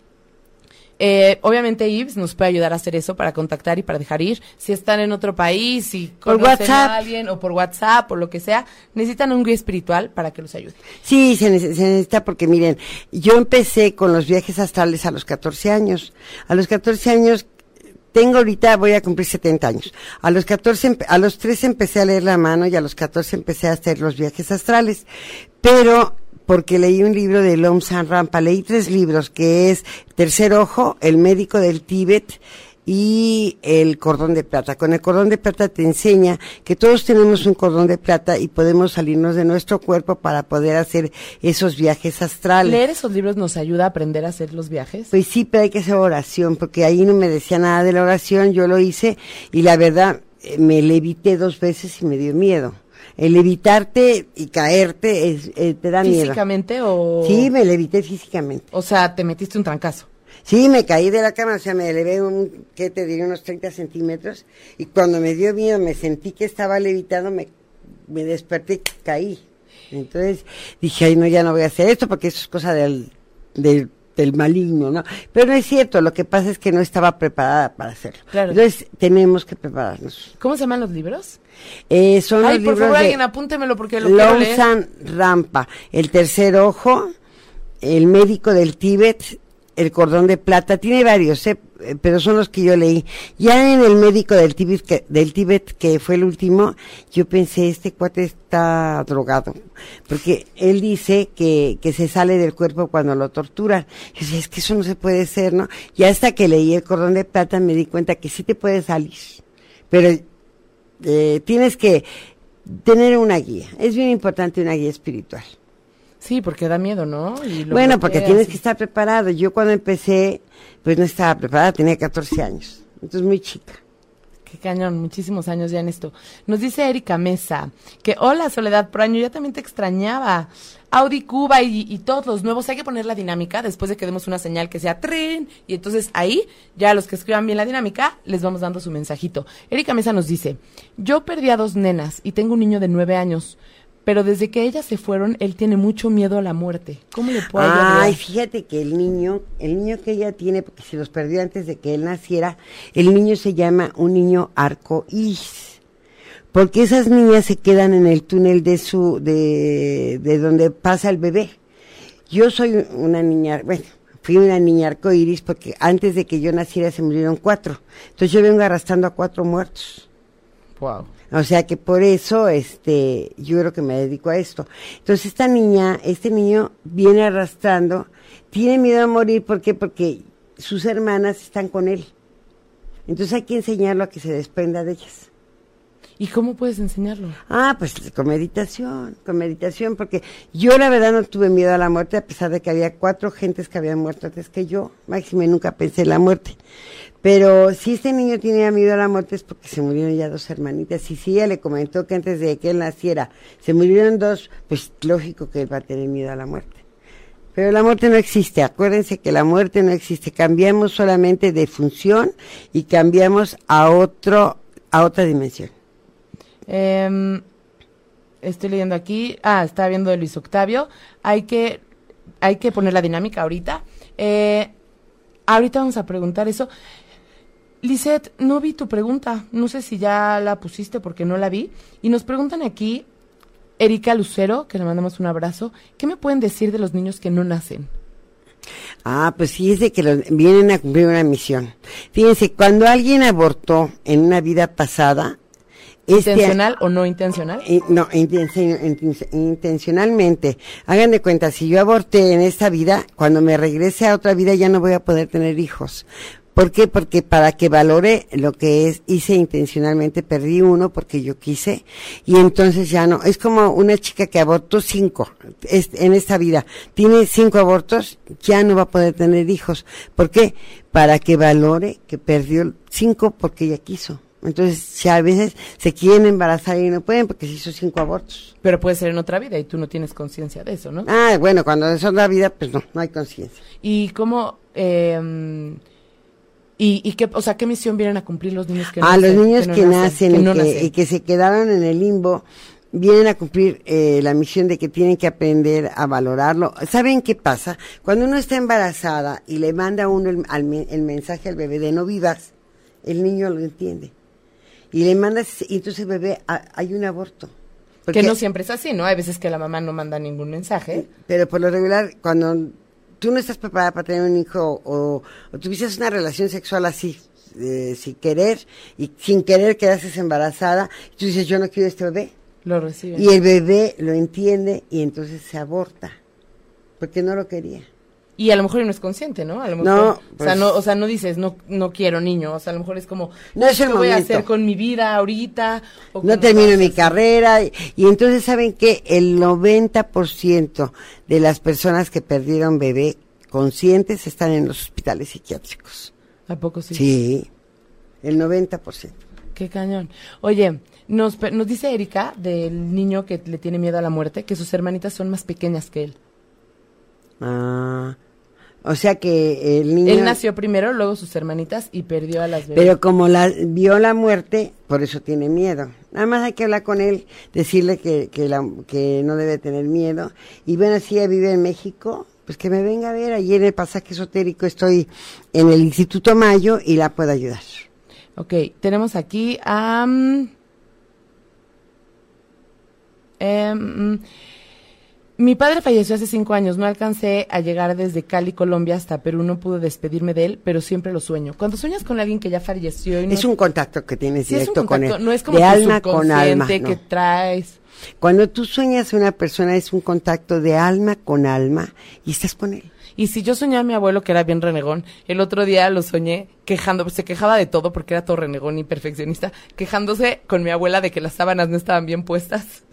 eh, obviamente Ives nos puede ayudar a hacer eso para contactar y para dejar ir. Si están en otro país, si Por WhatsApp. a alguien o por WhatsApp o lo que sea, necesitan un guía espiritual para que los ayude. Sí, se, nece- se necesita porque miren, yo empecé con los viajes astrales a los 14 años. A los 14 años, tengo ahorita, voy a cumplir 70 años. A los 14, empe- a los 13 empecé a leer la mano y a los 14 empecé a hacer los viajes astrales. Pero porque leí un libro de Lom San Rampa, leí tres libros, que es Tercer Ojo, El Médico del Tíbet y el cordón de plata. Con el cordón de plata te enseña que todos tenemos un cordón de plata y podemos salirnos de nuestro cuerpo para poder hacer esos viajes astrales. Leer esos libros nos ayuda a aprender a hacer los viajes. Pues sí, pero hay que hacer oración, porque ahí no me decía nada de la oración, yo lo hice y la verdad eh, me levité dos veces y me dio miedo. El levitarte y caerte es, eh, te da miedo. ¿Físicamente o...? Sí, me levité físicamente. O sea, te metiste un trancazo. Sí, me caí de la cama, o sea, me elevé un, ¿qué te diría? Unos 30 centímetros. Y cuando me dio miedo, me sentí que estaba levitando, me, me desperté y caí. Entonces dije, ay, no, ya no voy a hacer esto porque eso es cosa del, del, del maligno, ¿no? Pero no es cierto, lo que pasa es que no estaba preparada para hacerlo. Claro. Entonces tenemos que prepararnos. ¿Cómo se llaman los libros? Eh, son Ay, los por libros favor, de alguien apúntemelo porque lo quiero leer. Longsan Rampa, El Tercer Ojo, El Médico del Tíbet, El Cordón de Plata, tiene varios, eh, pero son los que yo leí. Ya en El Médico del Tíbet, que, del Tíbet, que fue el último, yo pensé, este cuate está drogado, porque él dice que, que se sale del cuerpo cuando lo torturan. Yo decía, es que eso no se puede ser, ¿no? Y hasta que leí El Cordón de Plata me di cuenta que sí te puedes salir, pero eh, tienes que tener una guía. Es bien importante una guía espiritual. Sí, porque da miedo, ¿no? Y Bueno, porque tienes que estar preparado. Yo cuando empecé, pues no estaba preparada, tenía 14 años. Entonces muy chica. Cañón, muchísimos años ya en esto. Nos dice Erika Mesa que hola Soledad Proaño, ya también te extrañaba. Audi Cuba y, y todos los nuevos, hay que poner la dinámica después de que demos una señal que sea tren. Y entonces ahí, ya los que escriban bien la dinámica, les vamos dando su mensajito. Erika Mesa nos dice, yo perdí a dos nenas y tengo un niño de nueve años, pero desde que ellas se fueron, él tiene mucho miedo a la muerte. ¿Cómo le puedo ayudar? Ay, fíjate que el niño, el niño que ella tiene, porque se los perdió antes de que él naciera, el niño se llama un niño arcoíris. Porque esas niñas se quedan en el túnel de su, de, de donde pasa el bebé. Yo soy una niña, bueno, fui una niña arcoíris porque antes de que yo naciera se murieron cuatro. Entonces yo vengo arrastrando a cuatro muertos. Wow. O sea que por eso, este, yo creo que me dedico a esto. Entonces esta niña, este niño viene arrastrando, tiene miedo a morir, ¿por qué? Porque sus hermanas están con él. Entonces hay que enseñarlo a que se desprenda de ellas. ¿Y cómo puedes enseñarlo? Ah, pues con meditación, con meditación, porque yo la verdad no tuve miedo a la muerte, a pesar de que había cuatro gentes que habían muerto antes que yo. Máxime nunca pensé en la muerte. Pero si este niño tenía miedo a la muerte es porque se murieron ya dos hermanitas. Y si ella le comentó que antes de que él naciera se murieron dos, pues lógico que él va a tener miedo a la muerte. Pero la muerte no existe. Acuérdense que la muerte no existe. Cambiamos solamente de función y cambiamos a otro, a otra dimensión. Em, estoy leyendo aquí. Ah, está viendo de Luis Octavio. Hay que, hay que poner la dinámica ahorita. Eh, ahorita vamos a preguntar eso. Lisette, no vi tu pregunta. No sé si ya la pusiste porque no la vi. Y nos preguntan aquí, Erika Lucero, que le mandamos un abrazo. ¿Qué me pueden decir de los niños que no nacen? Ah, pues fíjense que los- vienen a cumplir una misión. Fíjense, cuando alguien abortó en una vida pasada, este- ¿Intencional o no intencional? Eh, no, intenci- inten- intencionalmente. Hagan de cuenta, si yo aborté en esta vida, cuando me regrese a otra vida ya no voy a poder tener hijos. ¿Por qué? Porque para que valore lo que es, hice intencionalmente, perdí uno porque yo quise y entonces ya no. Es como una chica que abortó cinco es- en esta vida. Tiene cinco abortos, ya no va a poder tener hijos. ¿Por qué? Para que valore que perdió cinco porque ella quiso. Entonces, si a veces se quieren embarazar y no pueden porque se hizo cinco abortos. Pero puede ser en otra vida y tú no tienes conciencia de eso, ¿no? Ah, bueno, cuando es otra vida, pues no, no hay conciencia. ¿Y cómo... Eh, y, y qué, o sea, qué misión vienen a cumplir los niños que Ah, nacen? los niños que, no nacen, que y, que, nacen? y que se quedaron en el limbo, vienen a cumplir eh, la misión de que tienen que aprender a valorarlo. ¿Saben qué pasa? Cuando uno está embarazada y le manda a uno el, al el mensaje al bebé de no vivas, el niño lo entiende. Y le mandas, y entonces el bebé, ha- hay un aborto. Porque- Que no siempre es así, ¿no? Hay veces que la mamá no manda ningún mensaje. Pero por lo regular, cuando tú no estás preparada para tener un hijo o, o tuviste una relación sexual así, eh, sin querer, y sin querer quedaste embarazada, y tú dices, yo no quiero este bebé. Lo reciben. Y el bebé lo entiende y entonces se aborta, porque no lo quería. Y a lo mejor no es consciente, ¿no? A lo mejor, No, o sea, pues- no, o sea, no dices, no, no quiero niño, o sea, a lo mejor es como, No es el ¿qué voy a hacer con mi vida ahorita? O No termino mi carrera y, y entonces saben que el 90% de las personas que perdieron bebé conscientes están en los hospitales psiquiátricos. ¿A poco sí? Sí, el 90%. Qué cañón. Oye, nos, nos dice Erika del niño que le tiene miedo a la muerte, que sus hermanitas son más pequeñas que él. Ah, o sea que el niño... Él nació primero, luego sus hermanitas y perdió a las bebés. Pero como la, vio la muerte, por eso tiene miedo. Nada más hay que hablar con él, decirle que, que, la- que no debe tener miedo. Y bueno, si ella vive en México, pues que me venga a ver. Allí en el pasaje esotérico estoy en el Instituto Mayo y la puedo ayudar. Ok, tenemos aquí a... mm, mi padre falleció hace cinco años, no alcancé a llegar desde Cali, Colombia, hasta Perú, no pude despedirme de él, pero siempre lo sueño. Cuando sueñas con alguien que ya falleció y no... Es un contacto que tienes Sí, es directo con él. no es como de tu alma con alma. no. que traes. Cuando tú sueñas a una persona es un contacto de alma con alma y estás con él. Y si yo soñaba a mi abuelo que era bien renegón, el otro día lo soñé quejando, se quejaba de todo porque era todo renegón y perfeccionista, quejándose con mi abuela de que las sábanas no estaban bien puestas.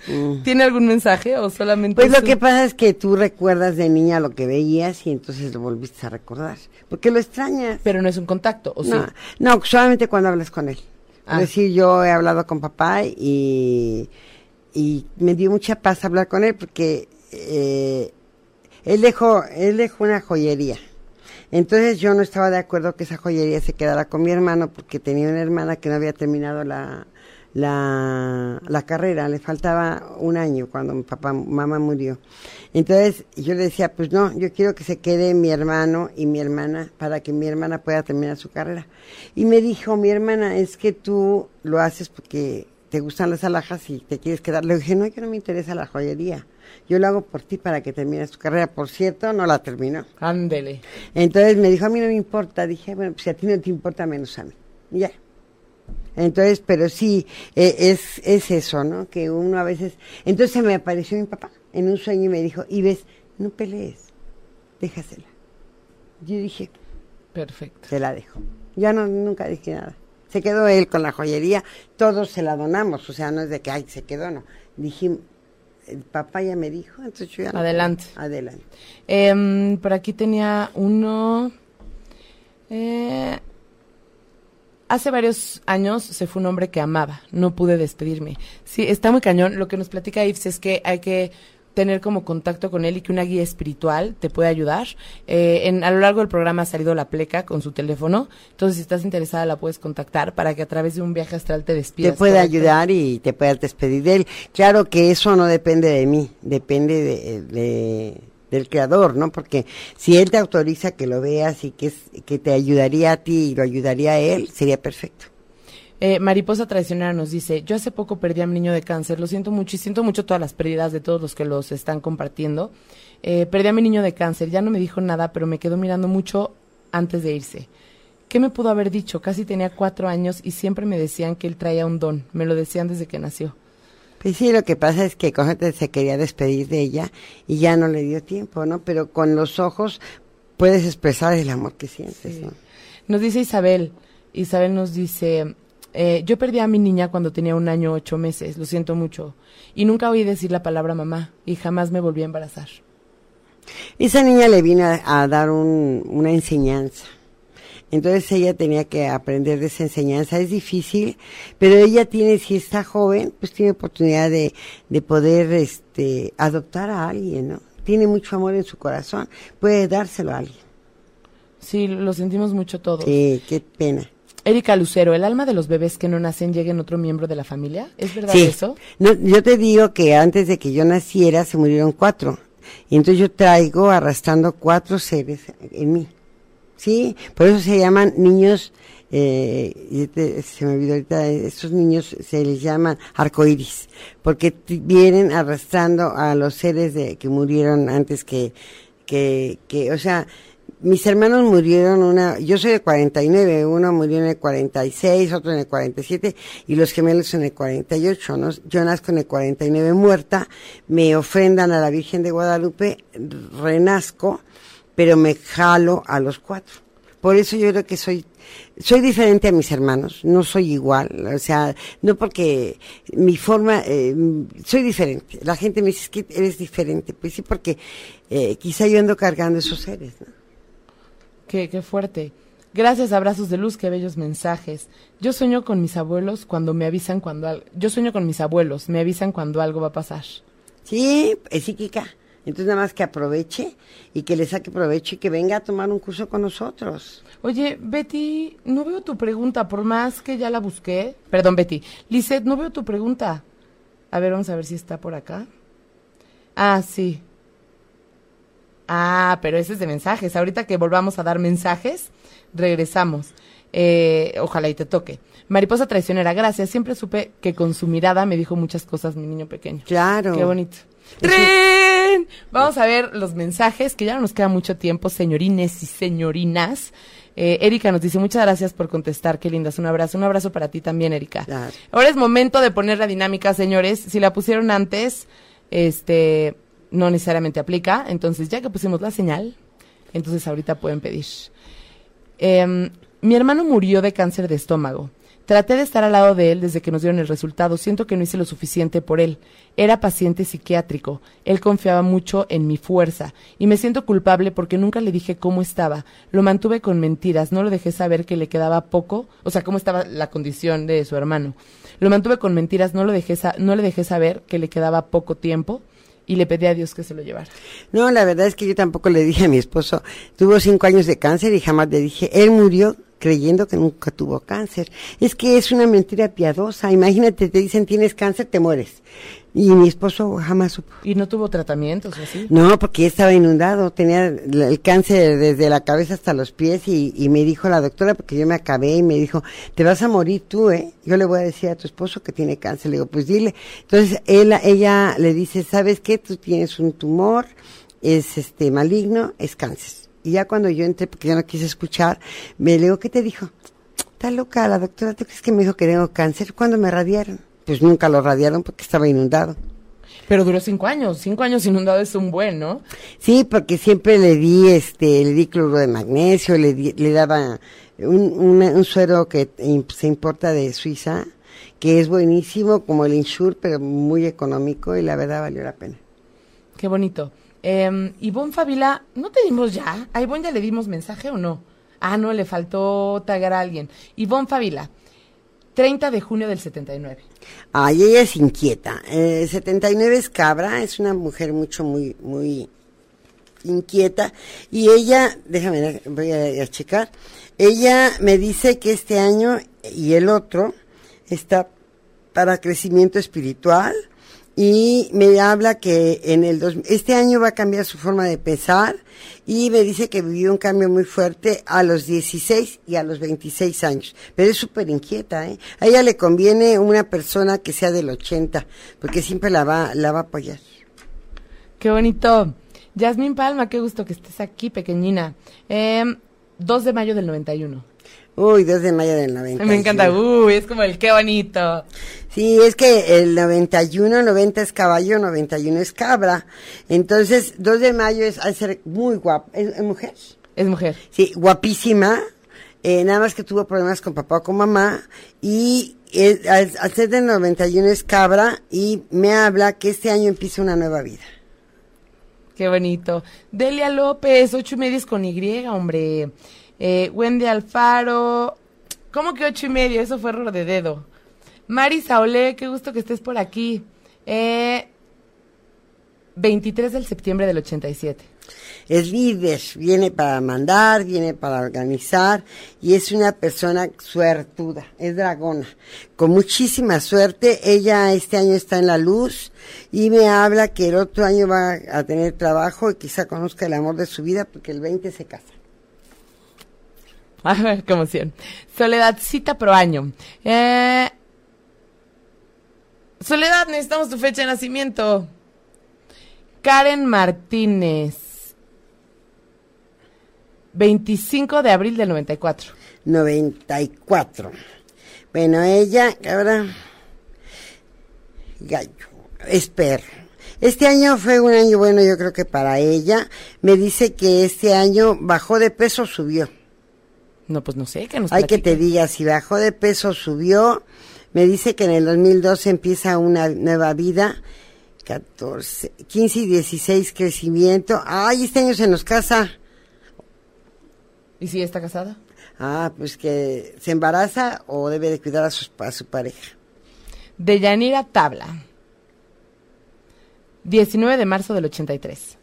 ¿Tiene algún mensaje o solamente Pues lo que pasa es que tú recuerdas de niña lo que veías y entonces lo volviste a recordar. Porque lo extrañas. Pero no es un contacto, ¿o sí? No, no, solamente cuando hablas con él. Ah. Es decir, yo he hablado con papá y, y me dio mucha paz hablar con él porque eh, él dejó, él dejó una joyería. Entonces yo no estaba de acuerdo que esa joyería se quedara con mi hermano porque tenía una hermana que no había terminado la, la, la carrera, le faltaba un año cuando mi papá, mamá murió. Entonces yo le decía, pues no, yo quiero que se quede mi hermano y mi hermana para que mi hermana pueda terminar su carrera. Y me dijo, mi hermana, es que tú lo haces porque te gustan las alhajas y te quieres quedar. Le dije, no, yo no me interesa la joyería. Yo lo hago por ti para que termines tu carrera. Por cierto, no la terminó. Ándele. Entonces me dijo, a mí no me importa. Dije, bueno, pues si a ti no te importa, menos a mí. Y Ya. Entonces, pero sí, eh, es, es eso, ¿no? Que uno a veces... Entonces me apareció mi papá en un sueño y me dijo, y ves, no pelees, déjasela. Yo dije, Perfecto. se la dejo. Ya no, nunca dije nada. Se quedó él con la joyería, todos se la donamos, o sea, no es de que, ay, se quedó, no. Dije, el papá ya me dijo, entonces yo ya no- Adelante. Adelante. Em, por aquí tenía uno. Eh, hace varios años se fue un hombre que amaba. No pude despedirme. Sí, está muy cañón. Lo que nos platica Ives es que hay que tener como contacto con él y que una guía espiritual te puede ayudar. Eh, en, a lo largo del programa ha salido la pleca con su teléfono. Entonces, si estás interesada, la puedes contactar para que a través de un viaje astral te despidas. te puede ayudar y te puedas despedir de él. Claro que eso no depende de mí, depende de, de- del creador, ¿no? Porque si él te autoriza que lo veas y que, que te ayudaría a ti y lo ayudaría a él, sería perfecto. Eh, Mariposa Traicionera nos dice, yo hace poco perdí a mi niño de cáncer, lo siento mucho y siento mucho todas las pérdidas de todos los que los están compartiendo. Eh, perdí a mi niño de cáncer, ya no me dijo nada, pero me quedó mirando mucho antes de irse. ¿Qué me pudo haber dicho? Casi tenía cuatro años y siempre me decían que él traía un don, me lo decían desde que nació. Pues sí, lo que pasa es que Cogete se quería despedir de ella y ya no le dio tiempo, ¿no? Pero con los ojos puedes expresar el amor que sientes, Sí. ¿no? Nos dice Isabel, Isabel nos dice, eh, yo perdí a mi niña cuando tenía un año ocho meses, lo siento mucho, y nunca oí decir la palabra mamá y jamás me volví a embarazar. Esa niña le vino a, a dar un- una enseñanza. Entonces ella tenía que aprender de esa enseñanza. Es difícil, pero ella tiene, si está joven, pues tiene oportunidad de, de poder este, adoptar a alguien, ¿no? Tiene mucho amor en su corazón, puede dárselo a alguien. Sí, lo sentimos mucho todos. Sí, qué pena. Erika Lucero, ¿el alma de los bebés que no nacen llega en otro miembro de la familia? ¿Es verdad Sí. eso? No, yo te digo que antes de que yo naciera se murieron cuatro. Y entonces yo traigo arrastrando cuatro seres en mí. Sí, por eso se llaman niños, eh, y te- se me olvidó ahorita, estos niños se les llaman arcoíris, porque vienen arrastrando a los seres de, que murieron antes que, que, que, o sea, mis hermanos murieron una, yo soy de 49, uno murió en el 46, otro en el 47 y los gemelos en el 48, ¿no? Yo nazco en el 49 muerta, me ofrendan a la Virgen de Guadalupe, renazco, pero me jalo a los cuatro. Por eso yo creo que soy, soy diferente a mis hermanos, no soy igual, o sea, no porque mi forma, eh, soy diferente. La gente me dice "Es que eres diferente, pues sí, porque eh, quizá yo ando cargando esos seres, ¿no? Qué, qué fuerte. Gracias, abrazos de luz, qué bellos mensajes. Yo sueño con mis abuelos cuando me avisan cuando algo... Yo sueño con mis abuelos, me avisan cuando algo va a pasar. Sí, es psíquica. Entonces nada más que aproveche y que le saque provecho y que venga a tomar un curso con nosotros. Oye, Betty, no veo tu pregunta, por más que ya la busqué. Perdón, Betty. Lisette, no veo tu pregunta. A ver, vamos a ver si está por acá. Ah, sí. Ah, pero ese es de mensajes. Ahorita que volvamos a dar mensajes, regresamos. Eh, ojalá y te toque. Mariposa traicionera, gracias. Siempre supe que con su mirada me dijo muchas cosas mi niño pequeño. Claro. Qué bonito. ¡Tren! Vamos a ver los mensajes, que ya no nos queda mucho tiempo, señorines y señorinas. Eh, Erika nos dice, muchas gracias por contestar, qué lindas, un abrazo, un abrazo para ti también, Erika. Claro. Ahora es momento de poner la dinámica, señores. Si la pusieron antes, este, no necesariamente aplica. Entonces, ya que pusimos la señal, entonces ahorita pueden pedir. Em, mi hermano murió de cáncer de estómago. Traté de estar al lado de él desde que nos dieron el resultado. Siento que no hice lo suficiente por él. Era paciente psiquiátrico. Él confiaba mucho en mi fuerza. Y me siento culpable porque nunca le dije cómo estaba. Lo mantuve con mentiras. No lo dejé saber que le quedaba poco. O sea, cómo estaba la condición de su hermano. Lo mantuve con mentiras. No, lo dejé no le dejé saber que le quedaba poco tiempo. Y le pedí a Dios que se lo llevara. No, la verdad es que yo tampoco le dije a mi esposo, tuvo cinco años de cáncer y jamás le dije, él murió creyendo que nunca tuvo cáncer. Es que es una mentira piadosa. Imagínate, te dicen tienes cáncer, te mueres. Y mi esposo jamás supo. Y no tuvo tratamientos así. No, porque estaba inundado, tenía el el cáncer desde la cabeza hasta los pies y, y me dijo la doctora, porque yo me acabé y me dijo, te vas a morir tú, ¿eh? Yo le voy a decir a tu esposo que tiene cáncer. Le digo, pues dile. Entonces él, ella le dice, ¿sabes qué? Tú tienes un tumor, es este maligno, es cáncer. Y ya cuando yo entré, porque yo no quise escuchar, me le digo, ¿qué te dijo? Está loca la doctora, ¿tú crees que me dijo que tengo cáncer? ¿Cuándo me radiaron? Pues nunca lo radiaron porque estaba inundado. Pero duró cinco años. Cinco años inundado es un buen, ¿no? Sí, porque siempre le di, este, le di cloruro de magnesio, le, di- le daba un, una- un suero que se importa de Suiza, que es buenísimo, como el Insure, pero muy económico y la verdad valió la pena. Qué bonito. Eh, Ivonne Favila, ¿no te dimos ya? ¿A Ivonne ya le dimos mensaje o no? Ah, no, le faltó tagar a alguien. Ivonne Favila, 30 de junio del 79. Ay, ella es inquieta. Eh, 79 es cabra, es una mujer mucho, muy, muy inquieta. Y ella, déjame, voy a, a checar. Ella me dice que este año y el otro está para crecimiento espiritual y me habla que en el dos, este año va a cambiar su forma de pensar y me dice que vivió un cambio muy fuerte a los 16 y a los 26 años, pero es súper inquieta, ¿eh? A ella le conviene una persona que sea del 80, porque siempre la va, la va a apoyar. Qué bonito. Yasmín Palma, qué gusto que estés aquí, pequeñina. Eh, 2 de mayo del 91. Uy, 2 de mayo del 90. Me encanta, uy, es como el qué bonito. Sí, es que el 91, 90 es caballo, 91 es cabra. Entonces, 2 de mayo es, de ser muy guapa. ¿Es, es mujer? Es mujer. Sí, guapísima. Eh, nada más que tuvo problemas con papá o con mamá. Y es- al, al ser del 91 es cabra y me habla que este año empieza una nueva vida. Qué bonito. Delia López, ocho y media es con Y, hombre. Eh, Wendy Alfaro. ¿Cómo que ocho y medio? Eso fue error de dedo. Mari Saolé, qué gusto que estés por aquí. Eh, 23 de septiembre del 87. Es líder, viene para mandar, viene para organizar y es una persona suertuda, es dragona, con muchísima suerte. Ella este año está en la luz y me habla que el otro año va a tener trabajo y quizá conozca el amor de su vida porque el 20 se casa. Como siempre. Soledad, cita pro año. Eh, Soledad, necesitamos tu fecha de nacimiento. Karen Martínez. 25 de abril del 94. 94. Bueno, ella, ahora, gallo, espero. Este año fue un año bueno, yo creo que para ella. Me dice que este año bajó de peso, subió. No, pues no sé, que nos Hay que te platique. diga, si bajó de peso, subió. Me dice que en el 2012 empieza una nueva vida. 14, 15 y 16 crecimiento. Ay, este año se nos casa. ¿Y si está casada? Ah, pues que se embaraza o debe de cuidar a su, a su pareja. Deyanira Tabla. 19 de marzo del 83.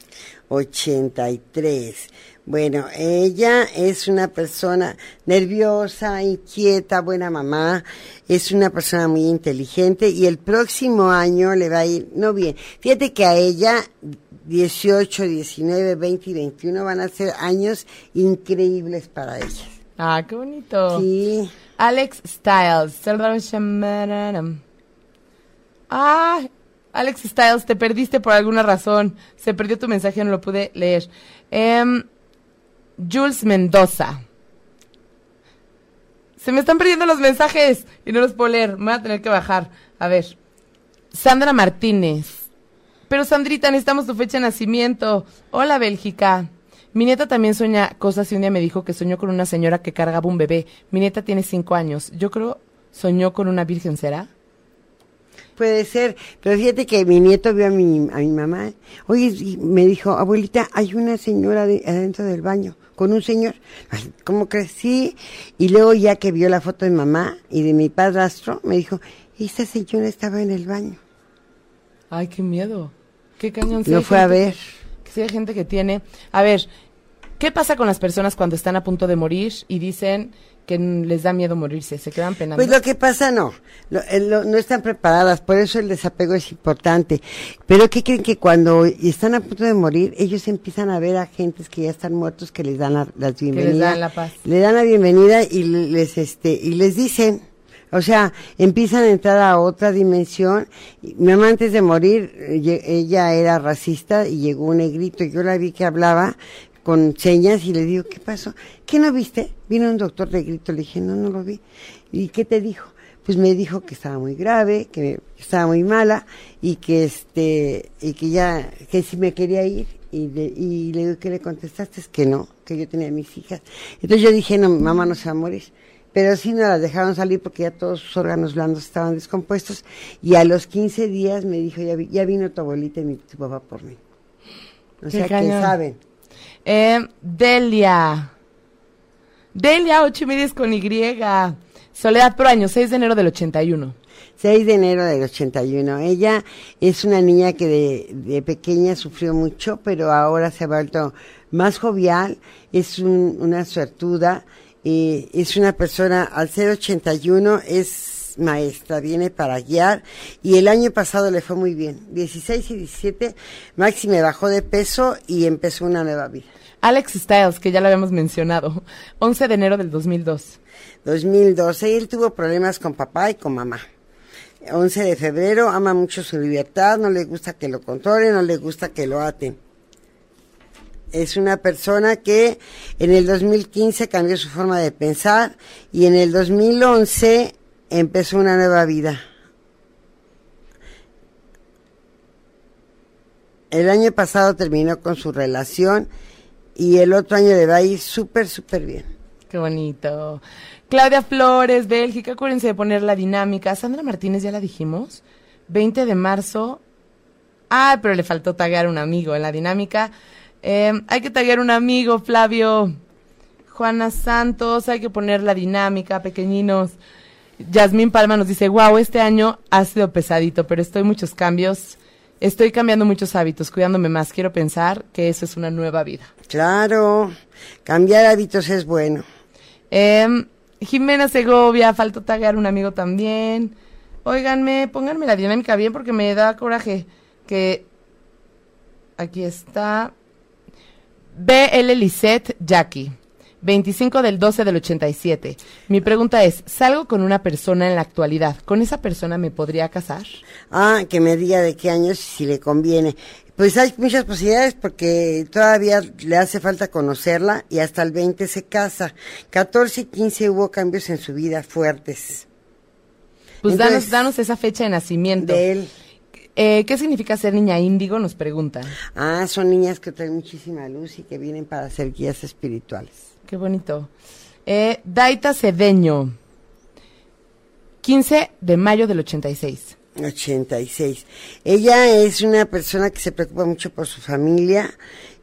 83. Bueno, ella es una persona nerviosa, inquieta, buena mamá, es una persona muy inteligente y el próximo año le va a ir, no bien, fíjate que a ella 18, 19, 20 y 21 van a ser años increíbles para ella. Ah, qué bonito. Sí, Alex Styles. Ah, Alex Styles, te perdiste por alguna razón. Se perdió tu mensaje, no lo pude leer. Em, Jules Mendoza. Se me están perdiendo los mensajes y no los puedo leer. Me voy a tener que bajar. A ver. Sandra Martínez. Pero Sandrita, necesitamos tu fecha de nacimiento. Hola, Bélgica. Mi nieta también sueña cosas y un día me dijo que soñó con una señora que cargaba un bebé. Mi nieta tiene cinco años. Yo creo soñó con una virgen, ¿será? Puede ser, pero fíjate que mi nieto vio a mi, a mi mamá, oye, y me dijo, abuelita, hay una señora de- adentro del baño, con un señor, Ay, ¿cómo crees? Sí, y luego ya que vio la foto de mamá y de mi padrastro, me dijo, esa señora estaba en el baño, Ay, qué miedo. Qué cañón. hay fue a ver. Que sí hay gente que tiene. A ver, ¿qué pasa con las personas cuando están a punto de morir y dicen que les da miedo morirse? ¿Se quedan penando? Pues lo que pasa no, lo- lo- no están preparadas, por eso el desapego es importante. Pero ¿qué creen que cuando están a punto de morir, ellos empiezan a ver a gentes que ya están muertos que les dan la, las les bienvenidas, dan la paz. le dan la bienvenida y les este y les dicen, o sea, empiezan a entrar a otra dimensión. Mi mamá antes de morir, ella era racista y llegó un negrito, y yo la vi que hablaba con señas y le digo, ¿qué pasó? ¿Qué no viste? Vino un doctor negrito, le dije, no, no lo vi. ¿Y qué te dijo? Pues me dijo que estaba muy grave, que estaba muy mala y que este y que ya que si me quería ir y le, y le digo que le contestaste es que no, que yo tenía mis hijas. Entonces yo dije, no, mamá no se va a morir. Pero sí nos las dejaron salir porque ya todos sus órganos blandos estaban descompuestos y a los 15 días me dijo, ya, vi- ya vino tu abuelita y mi, tu papá por mí. O sea que saben. Eh, Delia. Delia, ocho y media es con Y. Soledad por año, 6 de enero del 81. 6 de enero del 81. Ella es una niña que de, de pequeña sufrió mucho, pero ahora se ha vuelto más jovial, es un- una suertuda, eh, es una persona, al ser 81, es maestra, viene para guiar y el año pasado le fue muy bien. 16 y 17, Maxi me bajó de peso y empezó una nueva vida. Alex Styles, que ya lo habíamos mencionado, 11 de enero del 2002. 2012, él tuvo problemas con papá y con mamá. 11 de febrero, ama mucho su libertad, no le gusta que lo controlen, no le gusta que lo aten. Es una persona que en el 2015 cambió su forma de pensar y en el 2011 empezó una nueva vida. El año pasado terminó con su relación y el otro año le va a ir súper, súper bien. Qué bonito. Claudia Flores, Bélgica, acuérdense de poner la dinámica. Sandra Martínez, ya la dijimos. 20 de marzo. Ah, pero le faltó taguear un amigo en la dinámica. Eh, hay que taguear un amigo, Flavio. Juana Santos, hay que poner la dinámica, pequeñinos. Yasmín Palma nos dice, wow, este año ha sido pesadito, pero estoy muchos cambios. Estoy cambiando muchos hábitos, cuidándome más. Quiero pensar que eso es una nueva vida. Claro, cambiar hábitos es bueno. Em, Jimena Segovia, faltó tagar un amigo también. Óiganme, pónganme la dinámica bien porque me da coraje que aquí está BL Lisette Jackie. 25 del 12 del 87. Mi pregunta es, salgo con una persona en la actualidad, ¿con esa persona me podría casar? Ah, que me diga de qué años y si le conviene. Pues hay muchas posibilidades porque todavía le hace falta conocerla y hasta el 20 se casa. 14 y 15 hubo cambios en su vida fuertes. Pues Entonces, danos, danos esa fecha de nacimiento. De él. Eh, ¿Qué significa ser niña índigo? Nos preguntan. Ah, son niñas que traen muchísima luz y que vienen para ser guías espirituales. Qué bonito. Eh, Daita Cedeño. 15 de mayo del 86. 86. Ella es una persona que se preocupa mucho por su familia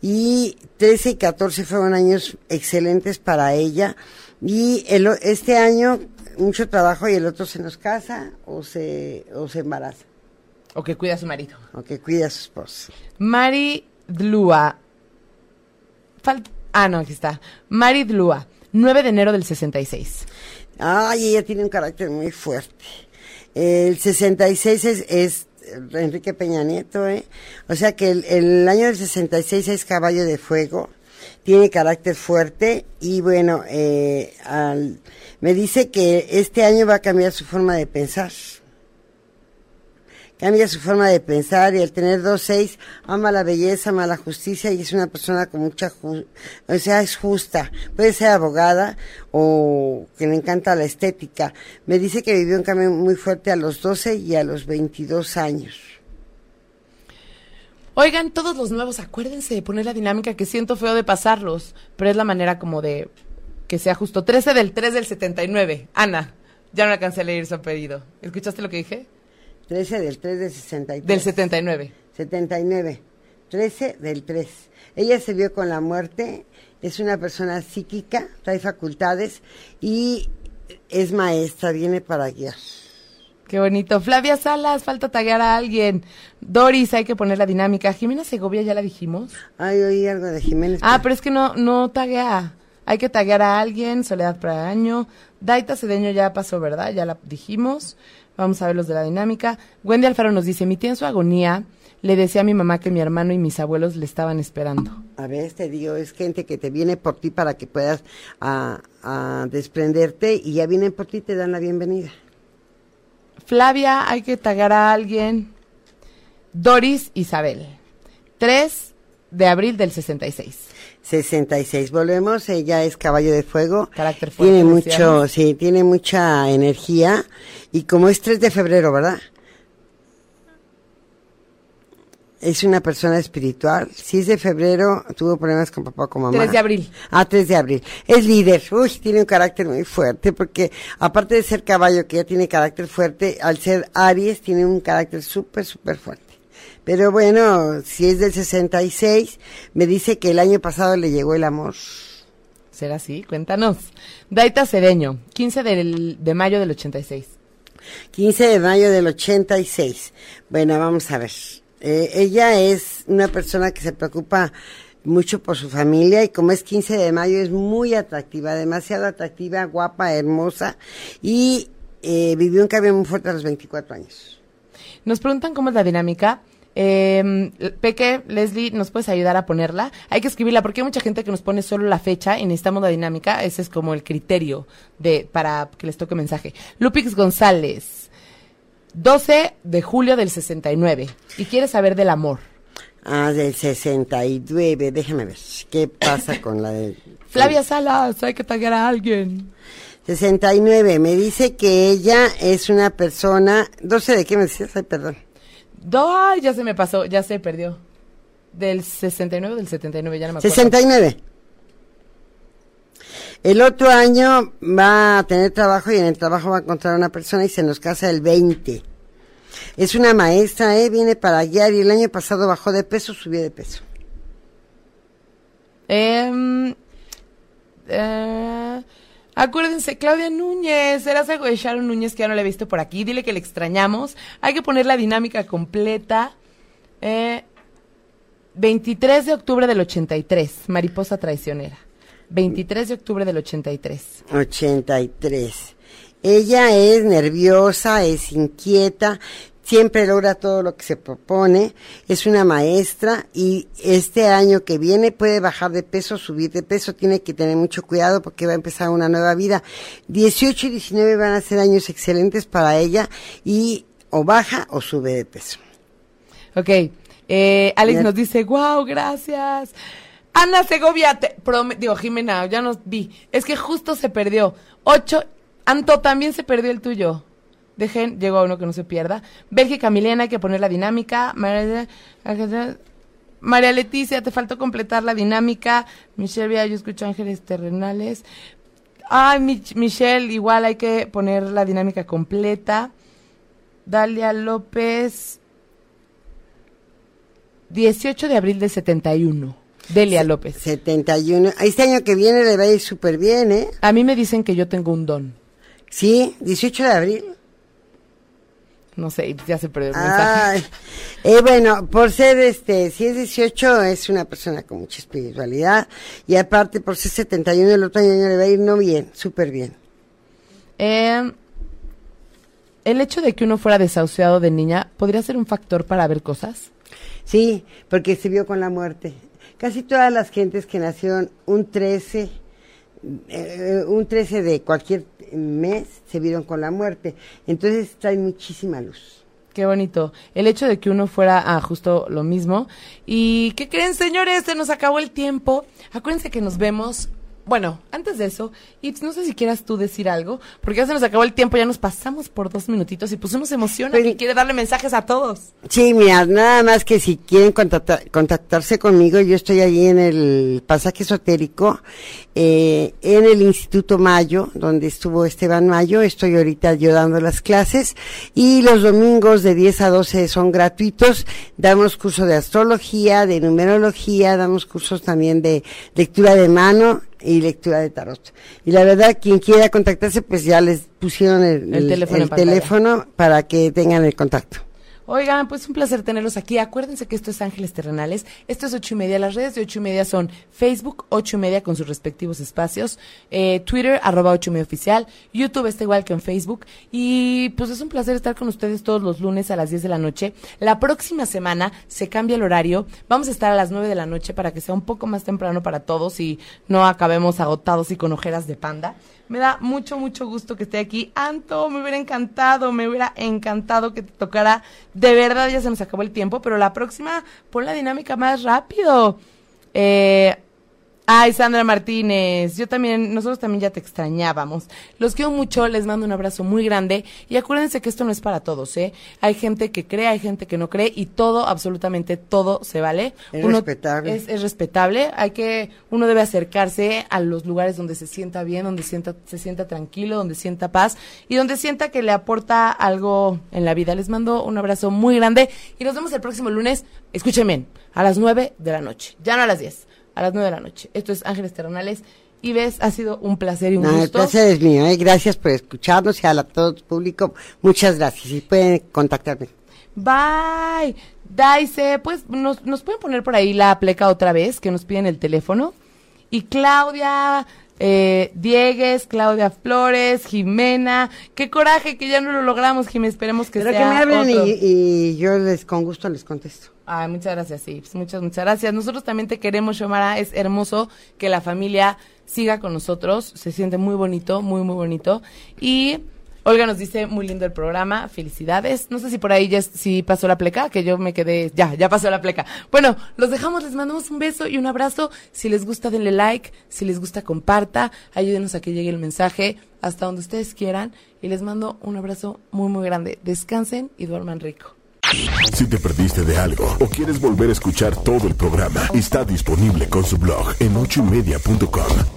y 13 y 14 fueron años excelentes para ella y el, este año mucho trabajo y el otro se nos casa o se, o se embaraza O que cuida a su marido. o que cuida a su esposo. Mari Dlua. Fal- ah, no, aquí está. Mari Dlua. 9 de enero del 66. Ay, ella tiene un carácter muy fuerte. El 66 es, es Enrique Peña Nieto, ¿eh? O sea que el, año del 66 es caballo de fuego, tiene carácter fuerte y bueno, eh, me dice que este año va a cambiar su forma de pensar. Cambia su forma de pensar y al tener dos seis ama la belleza, ama la justicia y es una persona con mucha, o sea, es justa. Puede ser abogada o que le encanta la estética. Me dice que vivió un cambio muy fuerte a los 12 y a los 22 años. Oigan, todos los nuevos, acuérdense de poner la dinámica que siento feo de pasarlos, pero es la manera como de que sea justo. 13 del 3 del 79. Ana, ya no alcancé a leer su apellido. ¿Escuchaste lo que dije? 13 del 3 del 63. Del 79. 79. 13 del 3. Ella se vio con la muerte, es una persona psíquica, trae facultades y es maestra, viene para guiar. Qué bonito. Flavia Salas, falta taguear a alguien. Doris, hay que poner la dinámica. Jimena Segovia, ya la dijimos. Ay, oí algo de Jiménez. Ah, pero es que no, no taguea. Hay que taguear a alguien, Soledad para año. Daita Cedeño ya pasó, ¿verdad? Ya la dijimos. Vamos a ver los de la dinámica. Wendy Alfaro nos dice, mi tía en su agonía le decía a mi mamá que mi hermano y mis abuelos le estaban esperando. A ver, te digo, es gente que te viene por ti para que puedas a, a desprenderte y ya vienen por ti y te dan la bienvenida. Flavia, hay que tagar a alguien. Doris Isabel. 3 de abril del 66. 66. Volvemos, ella es caballo de fuego. Carácter fuerte, Tiene mucho, sí, tiene mucha energía. Y como es 3 de febrero, ¿verdad? Es una persona espiritual. Si es de febrero, tuvo problemas con papá con mamá. 3 de abril. Ah, 3 de abril. Es líder. Uy, tiene un carácter muy fuerte porque aparte de ser caballo que ya tiene carácter fuerte, al ser Aries tiene un carácter súper, súper fuerte. Pero bueno, si es del 66, me dice que el año pasado le llegó el amor. ¿Será así? Cuéntanos. Daita Cedeño, 15 del- de mayo del 86. 15 de mayo del 86. Bueno, vamos a ver. Eh, ella es una persona que se preocupa mucho por su familia y como es 15 de mayo es muy atractiva, demasiado atractiva, guapa, hermosa y eh, vivió un cambio muy fuerte a los 24 años. Nos preguntan cómo es la dinámica. Eh, Peque, Leslie, ¿nos puedes ayudar a ponerla? Hay que escribirla porque hay mucha gente que nos pone solo la fecha y necesitamos la dinámica. Ese es como el criterio de para que les toque mensaje. Lupix González, 12 de julio del 69. Y quiere saber del amor. Ah, del 69, déjame ver, ¿qué pasa con la de... Flavia Salas, hay que taguear a alguien. 69, me dice que ella es una persona... 12 de qué me decías, ay, perdón. Ay, ya se me pasó, ya se perdió. Del 69 o del 79, ya no me acuerdo. 69. El otro año va a tener trabajo y en el trabajo va a encontrar una persona y se nos casa el 20. Es una maestra, ¿eh? viene para guiar y el año pasado bajó de peso, subió de peso. Em, eh, acuérdense, Claudia Núñez, eras algo de Sharon Núñez que ya no la he visto por aquí. Dile que le extrañamos. Hay que poner la dinámica completa. Eh, 23 de octubre del 83, Mariposa Traicionera. 23 de octubre del 83. 83. Ella es nerviosa, es inquieta, siempre logra todo lo que se propone, es una maestra y este año que viene puede bajar de peso, subir de peso, tiene que tener mucho cuidado porque va a empezar una nueva vida. 18 y 19 van a ser años excelentes para ella y o baja o sube de peso. Ok, eh, Alex nos dice, wow, gracias. Ana Segovia, te digo, Jimena, ya nos vi. Es que justo se perdió. Ocho, Anto, también se perdió el tuyo. Dejen, llegó uno que no se pierda. Bélgica Milena, hay que poner la dinámica. María, María Leticia, te faltó completar la dinámica. Michelle, yo escucho ángeles terrenales. Ay, Michelle, igual hay que poner la dinámica completa. Dalia López, 18 de abril de 71. Delia López. 71. Este año que viene le va a ir súper bien, ¿eh? A mí me dicen que yo tengo un don. Sí, 18 de abril. No sé, ya se perdió el mensaje. Eh, bueno, por ser este, si es 18, es una persona con mucha espiritualidad. Y aparte, por ser 71, el otro año le va a ir no bien, súper bien. Eh, el hecho de que uno fuera desahuciado de niña, ¿podría ser un factor para ver cosas? Sí, porque se vio con la muerte. Casi todas las gentes que nacieron un 13, eh, un 13 de cualquier mes, se vieron con la muerte. Entonces trae muchísima luz. Qué bonito. El hecho de que uno fuera a justo lo mismo. ¿Y qué creen, señores? Se nos acabó el tiempo. Acuérdense que nos vemos bueno, antes de eso, Ips, no sé si quieras tú decir algo, porque ya se nos acabó el tiempo, ya nos pasamos por dos minutitos y pues uno se emociona y quiere darle mensajes a todos. Sí, mira, nada más que si quieren contactarse conmigo, yo estoy ahí en el pasaje esotérico, eh, en el Instituto Mayo, donde estuvo Esteban Mayo, estoy ahorita yo dando las clases y los domingos de 10 a 12 son gratuitos, damos curso de astrología, de numerología, damos cursos también de lectura de mano, y lectura de tarot. Y la verdad, quien quiera contactarse, pues ya les pusieron el, teléfono para que tengan el contacto. Oigan, pues un placer tenerlos aquí. Acuérdense que esto es Ángeles Terrenales. Esto es ocho y media. Las redes de ocho y media son Facebook, ocho y media con sus respectivos espacios, eh, Twitter, arroba ocho y media oficial, YouTube está igual que en Facebook. Y pues es un placer estar con ustedes todos los lunes a las 10 de la noche. La próxima semana se cambia el horario. Vamos a estar a las 9 de la noche para que sea un poco más temprano para todos y no acabemos agotados y con ojeras de panda. Me da mucho, mucho gusto que esté aquí. Anto, me hubiera encantado, me hubiera encantado que te tocara. De verdad, ya se nos acabó el tiempo, pero la próxima, pon la dinámica más rápido. Eh, Ay, Sandra Martínez, yo también, nosotros también ya te extrañábamos. Los quiero mucho, les mando un abrazo muy grande y acuérdense que esto no es para todos, ¿eh? Hay gente que cree, hay gente que no cree y todo, absolutamente todo se vale. Es respetable. Es, respetable, hay que, uno debe acercarse a los lugares donde se sienta bien, donde sienta, se sienta tranquilo, donde sienta paz y donde sienta que le aporta algo en la vida. Les mando un abrazo muy grande y nos vemos el próximo lunes, escúchenme, a las nueve de la noche, ya no a las diez a las 9 de la noche. Esto es Ángeles Terrenales. Y ves, ha sido un placer y un gusto. El placer es mío. ¿eh? Gracias por escucharnos y a todo el público. Muchas gracias. Y pueden contactarme. Bye. Daise, pues nos, nos pueden poner por ahí la pleca otra vez, que nos piden el teléfono. Y Claudia, eh, Diegues, Claudia Flores, Jimena. Qué coraje que ya no lo logramos, Jimena. Esperemos que Pero sea que me hablen y, y, yo les con gusto les contesto. Ay, muchas gracias, sí. Muchas, muchas gracias. Nosotros también te queremos, Xiomara. Es hermoso que la familia siga con nosotros. Se siente muy bonito, muy, muy bonito. Y Olga nos dice, muy lindo el programa, felicidades. No sé si por ahí ya si pasó la pleca, que yo me quedé, ya, ya pasó la pleca. Bueno, los dejamos, les mandamos un beso y un abrazo. Si les gusta, denle like. Si les gusta, comparta. Ayúdenos a que llegue el mensaje hasta donde ustedes quieran. Y les mando un abrazo muy, muy grande. Descansen y duerman rico. Si te perdiste de algo o quieres volver a escuchar todo el programa, está disponible con su blog en ochoymedia.com.